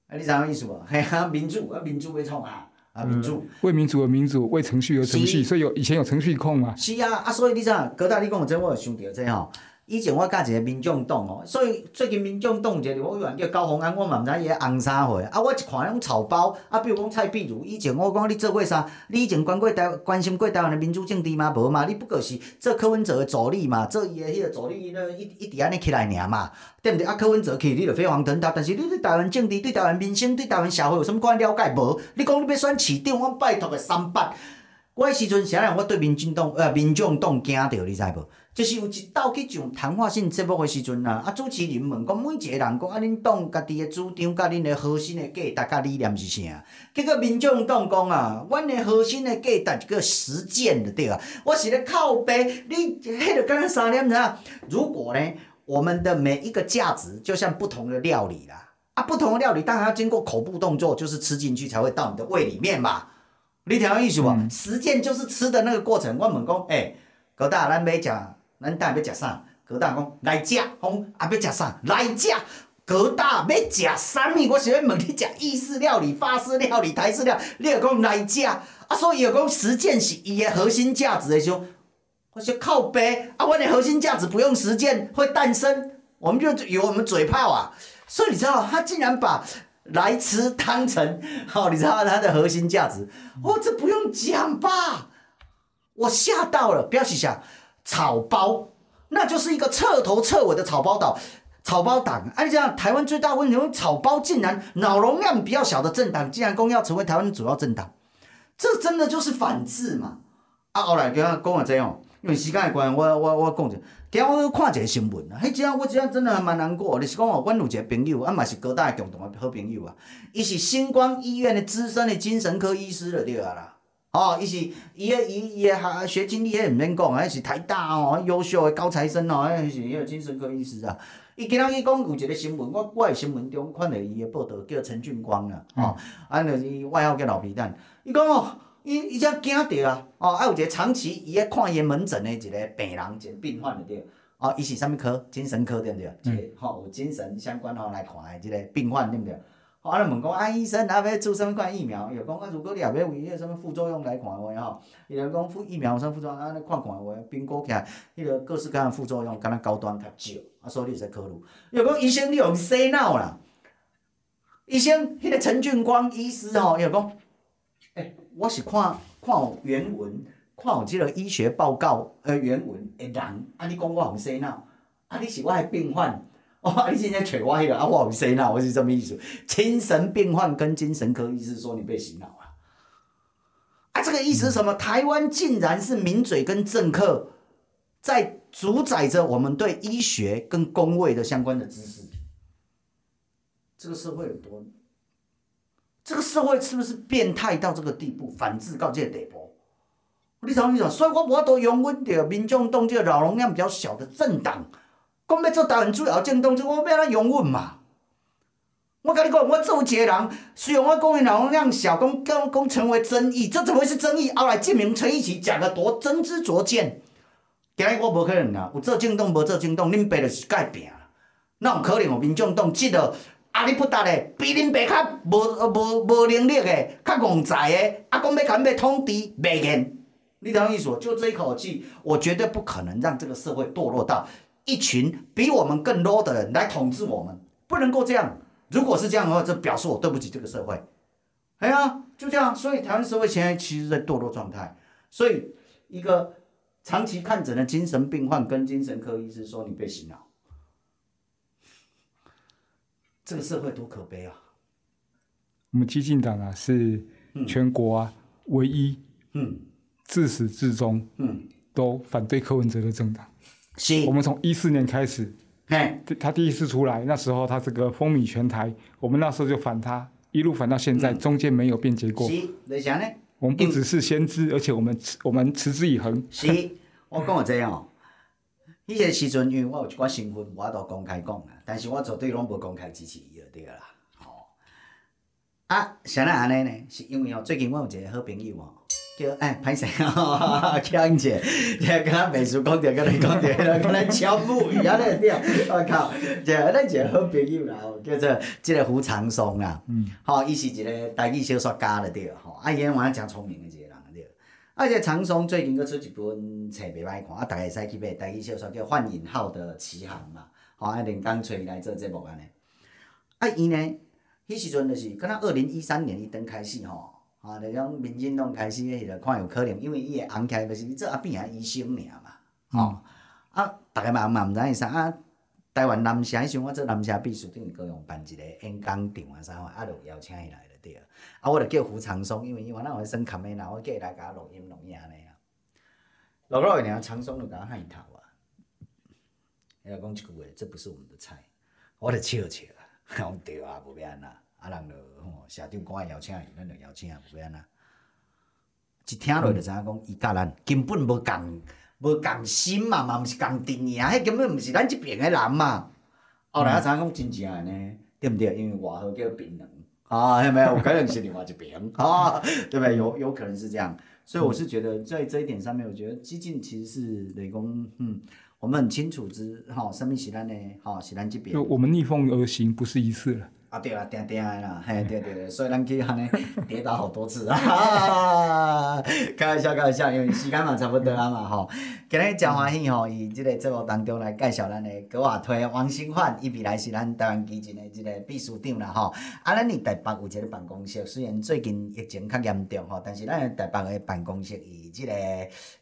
[SPEAKER 2] 哎、啊，你知影意思无？嘿啊，民主，啊，民主被冲啊？啊，民主，
[SPEAKER 1] 为民主而民主，为程序而程序，所以有以前有程序控嘛？
[SPEAKER 2] 是啊，啊，所以你知影，哥大你讲的这我有想到这吼，以前我甲一个民众党哦，所以最近民众党一个立法委员叫高虹安，我嘛毋知伊咧红啥货，啊，我一看迄种草包，啊，比如讲蔡壁如，以前我讲你做过啥？你以前关过台关心过台湾的民主政治吗？无嘛，你不过是做柯文哲的助理嘛，做伊的迄个助理，那一一直安尼起来尔嘛，对毋对？啊，柯文哲去，你着飞黄腾达，但是你对台湾政治、对台湾民生、对台湾社会有啥物款了解无？你讲你要选市长，我拜托个三八，我迄时阵啥人？我对民进党呃民众党惊着，你知无？就是有一道去上谈话性节目的时阵啊，啊主持人问讲每一个人讲啊，恁党家己的主张甲恁的核心的价值甲理念是啥？结果民众党讲啊，阮的核心的价值叫实践的对啊，我是咧靠背，你迄个刚刚三点啥？如果呢，我们的每一个价值就像不同的料理啦，啊，不同的料理当然要经过口部动作，就是吃进去才会到你的胃里面嘛。你听有意思无？嗯、实践就是吃的那个过程。我问讲，诶、欸，高大咱买食。咱等下要食啥？高大讲来食，讲啊要食啥？来食。高大要食啥物？我想要问你食意式料理、法式料理、台式料理，你又讲来食。啊，所以又讲实践是伊的核心价值的时候，我说靠北啊，我的核心价值不用实践会诞生，我们就有我们嘴炮啊。所以你知道，他竟然把来吃当成，好，你知道他的核心价值？哦、这不用讲吧？我吓到了，不要去想。草包，那就是一个彻头彻尾的草包党，草包党。哎、啊，你这样，台湾最大问题，草包竟然脑容量比较小的政党，竟然公要成为台湾的主要政党，这真的就是反智嘛？啊，后来跟他讲了这样，因为时间的关系，我我我讲者，今日我看一个新闻啊，迄只我只真的还蛮难过。就是讲哦，阮有一个朋友，啊嘛是高大的共同的好朋友啊，伊是星光医院的资深的精神科医师了，对啊啦。哦，伊是伊个伊伊个学学经历，迄毋免讲，迄是台大哦，优秀诶高材生哦，迄是迄个精神科医师啊。伊今仔日讲有一个新闻，我我诶新闻中看到伊诶报道，叫陈俊光啊，哦，安尼伊外号叫老皮蛋。伊讲哦，伊伊只惊着啊，哦，啊有一个长期伊咧看伊个门诊诶一个病人，一个病患着对，哦，伊是啥物科？精神科对毋对？嗯。一个吼有精神相关吼来看诶即个病患对毋对？啊，就问讲啊，医生，啊要做啥物款疫苗？伊就讲啊，如果你也要为迄个啥物副作用来看的话吼，伊就讲副疫苗有啥副作用，啊，你看看的话，评估起来，迄个各式各样副作用，敢若高端较少，啊，所以你使考虑。伊就讲医生，你用洗脑啦。医生，迄个陈俊光医师吼，伊就讲，诶、我是看看有原文，看有即个医学报告呃原文诶人，啊，你讲我用洗脑，啊，你是我诶病患。哦，你今天找我迄个啊，我有洗脑，我是这么意思。精神病患跟精神科医师说你被洗脑了，啊，这个意思是什么？台湾竟然是名嘴跟政客在主宰着我们对医学跟公卫的相关的知识。这个社会有多？这个社会是不是变态到这个地步？反智到这个地步？你怎么讲？所以我无法度用阮的民众党这个脑容量比较小的政党。讲要做台湾主要政党，我要安怎拥护嘛？我甲你讲，我做一个人，虽然我讲的脑容量小，讲讲讲成为争议，这怎么会是争议？后来证明陈奕齐讲的多真知灼见。今日我无可能啊，有做政党无做政党，恁爸就是改变了。哪有可能哦？民众党即个阿里不达的，比恁爸较无无无能力的，较戆才的，啊，讲要干要统治，袂言。你等意思？就这一口气，我绝对不可能让这个社会堕落到。一群比我们更 low 的人来统治我们，不能够这样。如果是这样的话，这表示我对不起这个社会。哎呀，就这样。所以台湾社会现在其实在堕落状态。所以一个长期看诊的精神病患跟精神科医师说：“你被洗脑。”这个社会多可悲啊！
[SPEAKER 1] 我们激进党啊，是全国啊、嗯、唯一，嗯，自始至终，嗯，都反对柯文哲的政党。是，我们从一四年开始，嘿，他第一次出来，那时候他这个风靡全台，我们那时候就反他，一路反到现在，嗯、中间没有变结果。是，为啥呢？我们不只是先知，而且我们持我们持之以恒。
[SPEAKER 2] 是，我讲个这样哦，迄个时阵，因为我有一寡身份，我都公开讲啊，但是我绝对拢无公开支持伊就对啦。吼、哦，啊，啥那安尼呢？是因为哦，最近我有一个好朋友哦。叫哎，歹势哦，强姐，你刚刚美术讲着，跟你讲着，跟咱敲木鱼啊，咧对，我靠，就咱一个好朋友啦，叫做即个胡长松啦，嗯，吼，伊是一个台语小说家了对，吼，啊，伊个话讲诚聪明的一个人对，而且长松最近佫出一本册袂歹看，啊，大家会使去买，台语小说叫《幻影号的奇航》嘛，吼，啊，连刚找伊来做节目安尼。啊，伊呢，迄时阵就是，敢若二零一三年伊登开始吼，啊，那种民进党开始迄个看有可能，因为伊会红起来就是伊做阿扁啊医生尔嘛，吼，啊，逐个嘛嘛毋知影啥啊，台湾南社迄时阵我做南社秘书，等于高雄办一个演讲场啊啥货，啊，就邀请伊来。对啊，我着叫胡长松，因为伊原来有咧耍卡梅拉，我叫伊来甲我录音录影安尼啊。录落去尔，长松着甲我喊头啊。伊来讲一句话，这不是我们的菜，我着笑笑啊。讲对啊，无要安那，啊人着吼，社长赶快邀请伊，咱着邀请啊，无要安那。一听落就知影讲，伊甲咱根本无共无共心嘛，嘛毋是共阵营，迄根本毋是咱即边诶人嘛。后来啊，知影讲真正诶呢，对毋对？因为外号叫槟榔。啊，有没有？可能是另外一边啊，对不对？有有可能是这样，所以我是觉得在这一点上面，我觉得激进其实是雷公，嗯，我们很清楚之，哈，什么是咱的，哈，是咱这边。
[SPEAKER 1] 就我们逆风而行，不是一次了。
[SPEAKER 2] 啊对啊，定定的啦，嘿，对对对，所以咱去安尼 跌倒好多次啊，开玩笑开玩笑，因为时间嘛差不多啊嘛吼，今日真欢喜吼，以即个节目当中来介绍咱的高华推王新范，伊未来是咱台湾基金的即个秘书长啦吼，啊，咱伫台北有一个办公室，虽然最近疫情较严重吼，但是咱台北的办公室以即个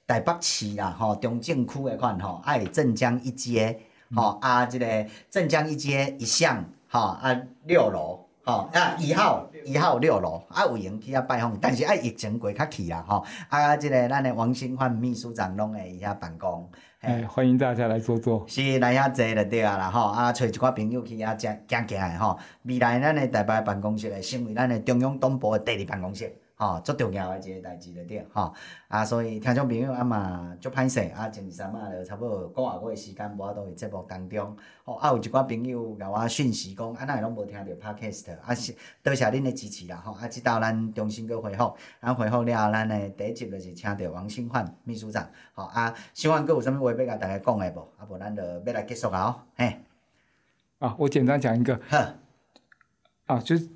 [SPEAKER 2] 台北市啦吼，中正区的款吼，爱镇江一街吼，啊，即个镇江一街一巷。吼啊六楼，吼啊一号一号六楼啊有闲去遐拜访，但是啊疫情过较去啦，吼啊即个咱的王新欢秘书长拢会伊遐办公，
[SPEAKER 1] 哎欢迎大家来坐坐，
[SPEAKER 2] 是来遐坐就对啊啦，吼啊找一寡朋友去遐食行行的吼，未来咱的台北办公室会成为咱的中央党部的第二办公室。吼，足、哦、重要诶一个代志了对，吼、哦，啊，所以听众朋友啊嘛，足歹势，啊，前二三仔就差不多个外月时间无法度伫节目当中，吼、哦，啊，有一寡朋友甲我讯息讲，啊，哪会拢无听到 Podcast，啊，是多谢恁诶支持啦，吼，啊，即道咱重新搁回复，啊，回复了后，咱诶第一集就是请到王新焕秘书长，吼、哦，啊，新范搁有啥物话要甲大家讲诶无？啊，无咱就要来结束啊，吼，嘿，
[SPEAKER 1] 啊，我简单讲一个，
[SPEAKER 2] 呵，
[SPEAKER 1] 啊，就是。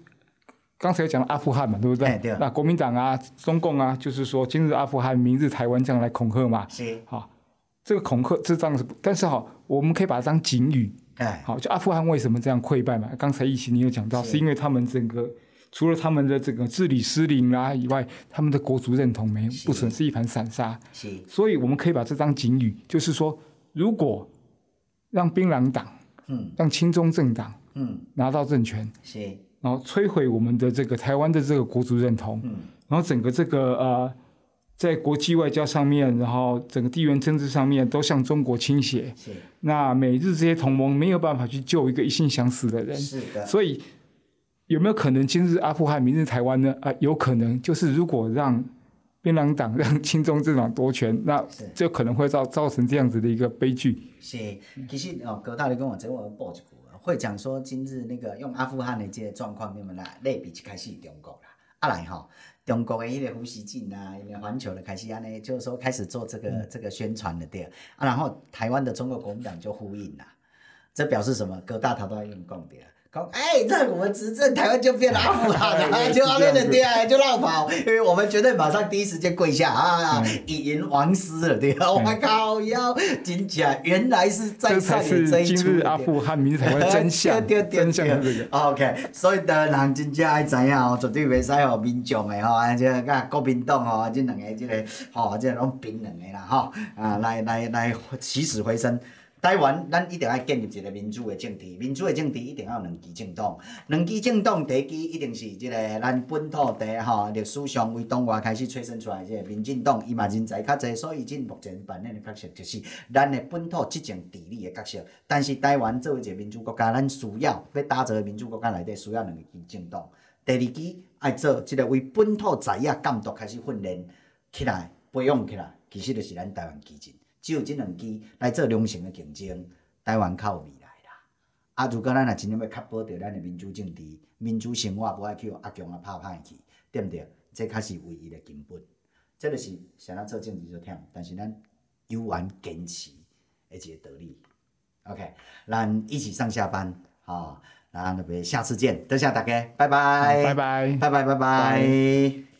[SPEAKER 1] 刚才讲了阿富汗嘛，对不对？
[SPEAKER 2] 欸、对。
[SPEAKER 1] 那国民党啊、中共啊，就是说今日阿富汗，明日台湾这样来恐吓嘛。
[SPEAKER 2] 是。
[SPEAKER 1] 好，这个恐吓这张是，但是好，我们可以把它当警语。
[SPEAKER 2] 哎。
[SPEAKER 1] 好，就阿富汗为什么这样溃败嘛？刚才一起你有讲到，是，是因为他们整个除了他们的这个治理失灵啦以外，他们的国族认同没不存，是一盘散沙。
[SPEAKER 2] 是。
[SPEAKER 1] 所以我们可以把这张警语，就是说，如果让槟榔党，
[SPEAKER 2] 嗯，
[SPEAKER 1] 让亲中政党，
[SPEAKER 2] 嗯，
[SPEAKER 1] 拿到政权，
[SPEAKER 2] 是。
[SPEAKER 1] 然后摧毁我们的这个台湾的这个国族认同，
[SPEAKER 2] 嗯，
[SPEAKER 1] 然后整个这个呃，在国际外交上面，然后整个地缘政治上面都向中国倾斜，
[SPEAKER 2] 是。
[SPEAKER 1] 那美日这些同盟没有办法去救一个一心想死的人，
[SPEAKER 2] 是的。
[SPEAKER 1] 所以有没有可能今日阿富汗，明日台湾呢？啊、呃，有可能。就是如果让槟榔党让亲中政党夺权，那就可能会造造成这样子的一个悲剧。
[SPEAKER 2] 是，其实哦，高大你跟我这我报一句。会讲说今日那个用阿富汗的这个状况，你们来类比，一开始中国啦，啊来吼，中国的迄个胡锡进啊，因为环球的开始安尼，就是说开始做这个这个宣传的对，啊然后台湾的中国国民党就呼应啦，这表示什么？各大头都要用共点。哎，在我们执政，台湾就变阿富汗了，就阿那的对啊，就落跑，因为我们绝对马上第一时间跪下啊，以迎王师了，对啊，我靠，要真假，原来是在上演这一出。
[SPEAKER 1] 今日阿富汗，明日台湾真相，真相是这个。
[SPEAKER 2] OK，所以的人真正爱知影哦，绝对袂使哦民众的吼，啊，这个国民党吼，这两个这个吼，这拢槟榔的啦，吼，啊，来来来起死回生。台湾，咱一定要建立一个民主的政治。民主的政治一定要有两支政党。两支政党，第一支一定是即个咱本土的吼，历史上为党外开始催生出来即个民进党，伊嘛人才较侪，所以即目前扮演的角色就是咱的本土执政治理的角色。但是台湾作为一个民主国家，咱需要要打造民主国家内底需要两支政党。第二支爱做即个为本土在野监督开始训练起来、培养起来，其实就是咱台湾基进。只有这两支来做良性的竞争，台湾较有未来啦。啊，如果咱若真正要确保着咱的民主政治、民主生活，无爱去阿强啊拍歹去，对毋对？这才是唯一的根本。这就是想要做政治就忝，但是咱有缘坚持的一个道理。OK，咱一起上下班，好，那那边下次见，多谢大家，拜拜，
[SPEAKER 1] 拜拜，
[SPEAKER 2] 拜拜，拜拜。